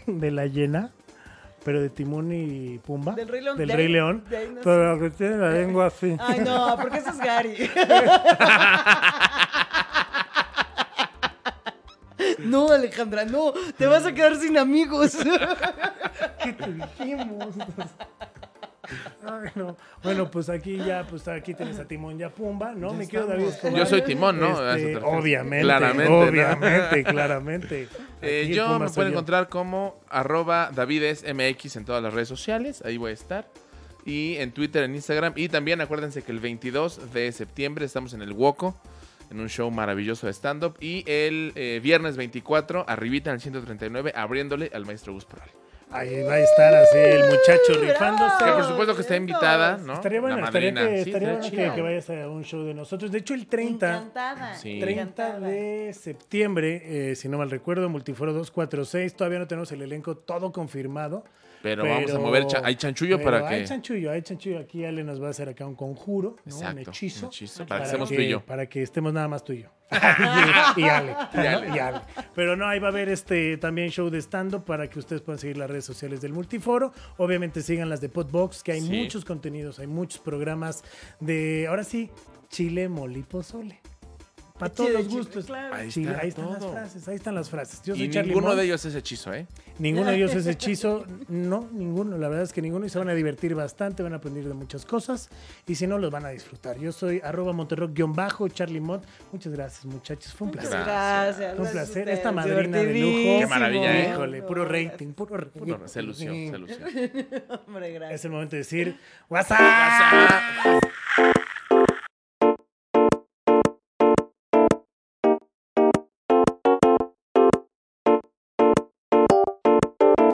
de la llena, pero de Timón y Pumba. Del Rey León. Del De Rey León. de ahí nació. Pero que tiene la lengua así. Ay, no, porque ese es Gary. No, Alejandra, no, te vas a quedar sin amigos. ¿Qué te dijimos? Ay, no. Bueno, pues aquí ya, pues aquí tienes a Timón y a Pumba, ¿no? Me quiero David Escobar. Yo soy Timón, ¿no? Este, obviamente, Claramente, ¿no? obviamente, claramente. Eh, yo Pumba me yo. encontrar como arroba davidesmx en todas las redes sociales. Ahí voy a estar. Y en Twitter, en Instagram. Y también acuérdense que el 22 de septiembre estamos en el Woco. En un show maravilloso de stand-up. Y el eh, viernes 24, arribita en el 139, abriéndole al maestro Gus Proal. Ahí va a estar así el muchacho ¡Bravo! rifándose. Que por supuesto que está invitada, ¿no? Estaría bueno, estaría, que, Sí, estaría bueno que, vayas a un show de nosotros. De hecho, el 30, Encantada. Sí. 30 encantada. de septiembre, eh, si no mal recuerdo, Multiforo 246. Todavía no tenemos el elenco todo confirmado. Pero, vamos a mover. cha- hay chanchullo para Hay que. chanchullo, hay chanchullo. Aquí Ale nos va a hacer acá un conjuro, ¿no? un hechizo. un hechizo, para que estemos tú y yo. Para que estemos nada más tú y yo. y, y Ale, Y Ale. ¿no? y Ale. Pero no, ahí va a haber este también show de stand-up para que ustedes puedan seguir las redes sociales del Multiforo. Obviamente sigan las de Podbox, que hay Sí. muchos contenidos, hay muchos programas de, ahora sí, chile, mole y pozole. Para todos los gustos. claro. Ahí Chile, está ahí están las frases, ahí están las frases. Yo soy Y Charlie ninguno de ellos es hechizo, ¿eh? Ninguno de ellos es hechizo. No, ninguno. La verdad es que ninguno. Y se van a divertir bastante, van a aprender de muchas cosas. Y si no, los van a disfrutar. Yo soy arroba monterrock-bajo, Charlie Mont. Muchas gracias, muchachos. Fue un Muchas placer. gracias. Fue un placer. Esta madrina de lujo. Qué maravilla, ¿eh? Híjole, puro rating, puro rating. Puro- se lució, se lució. Hombre, gracias. Es el momento de decir, WhatsApp. WhatsApp.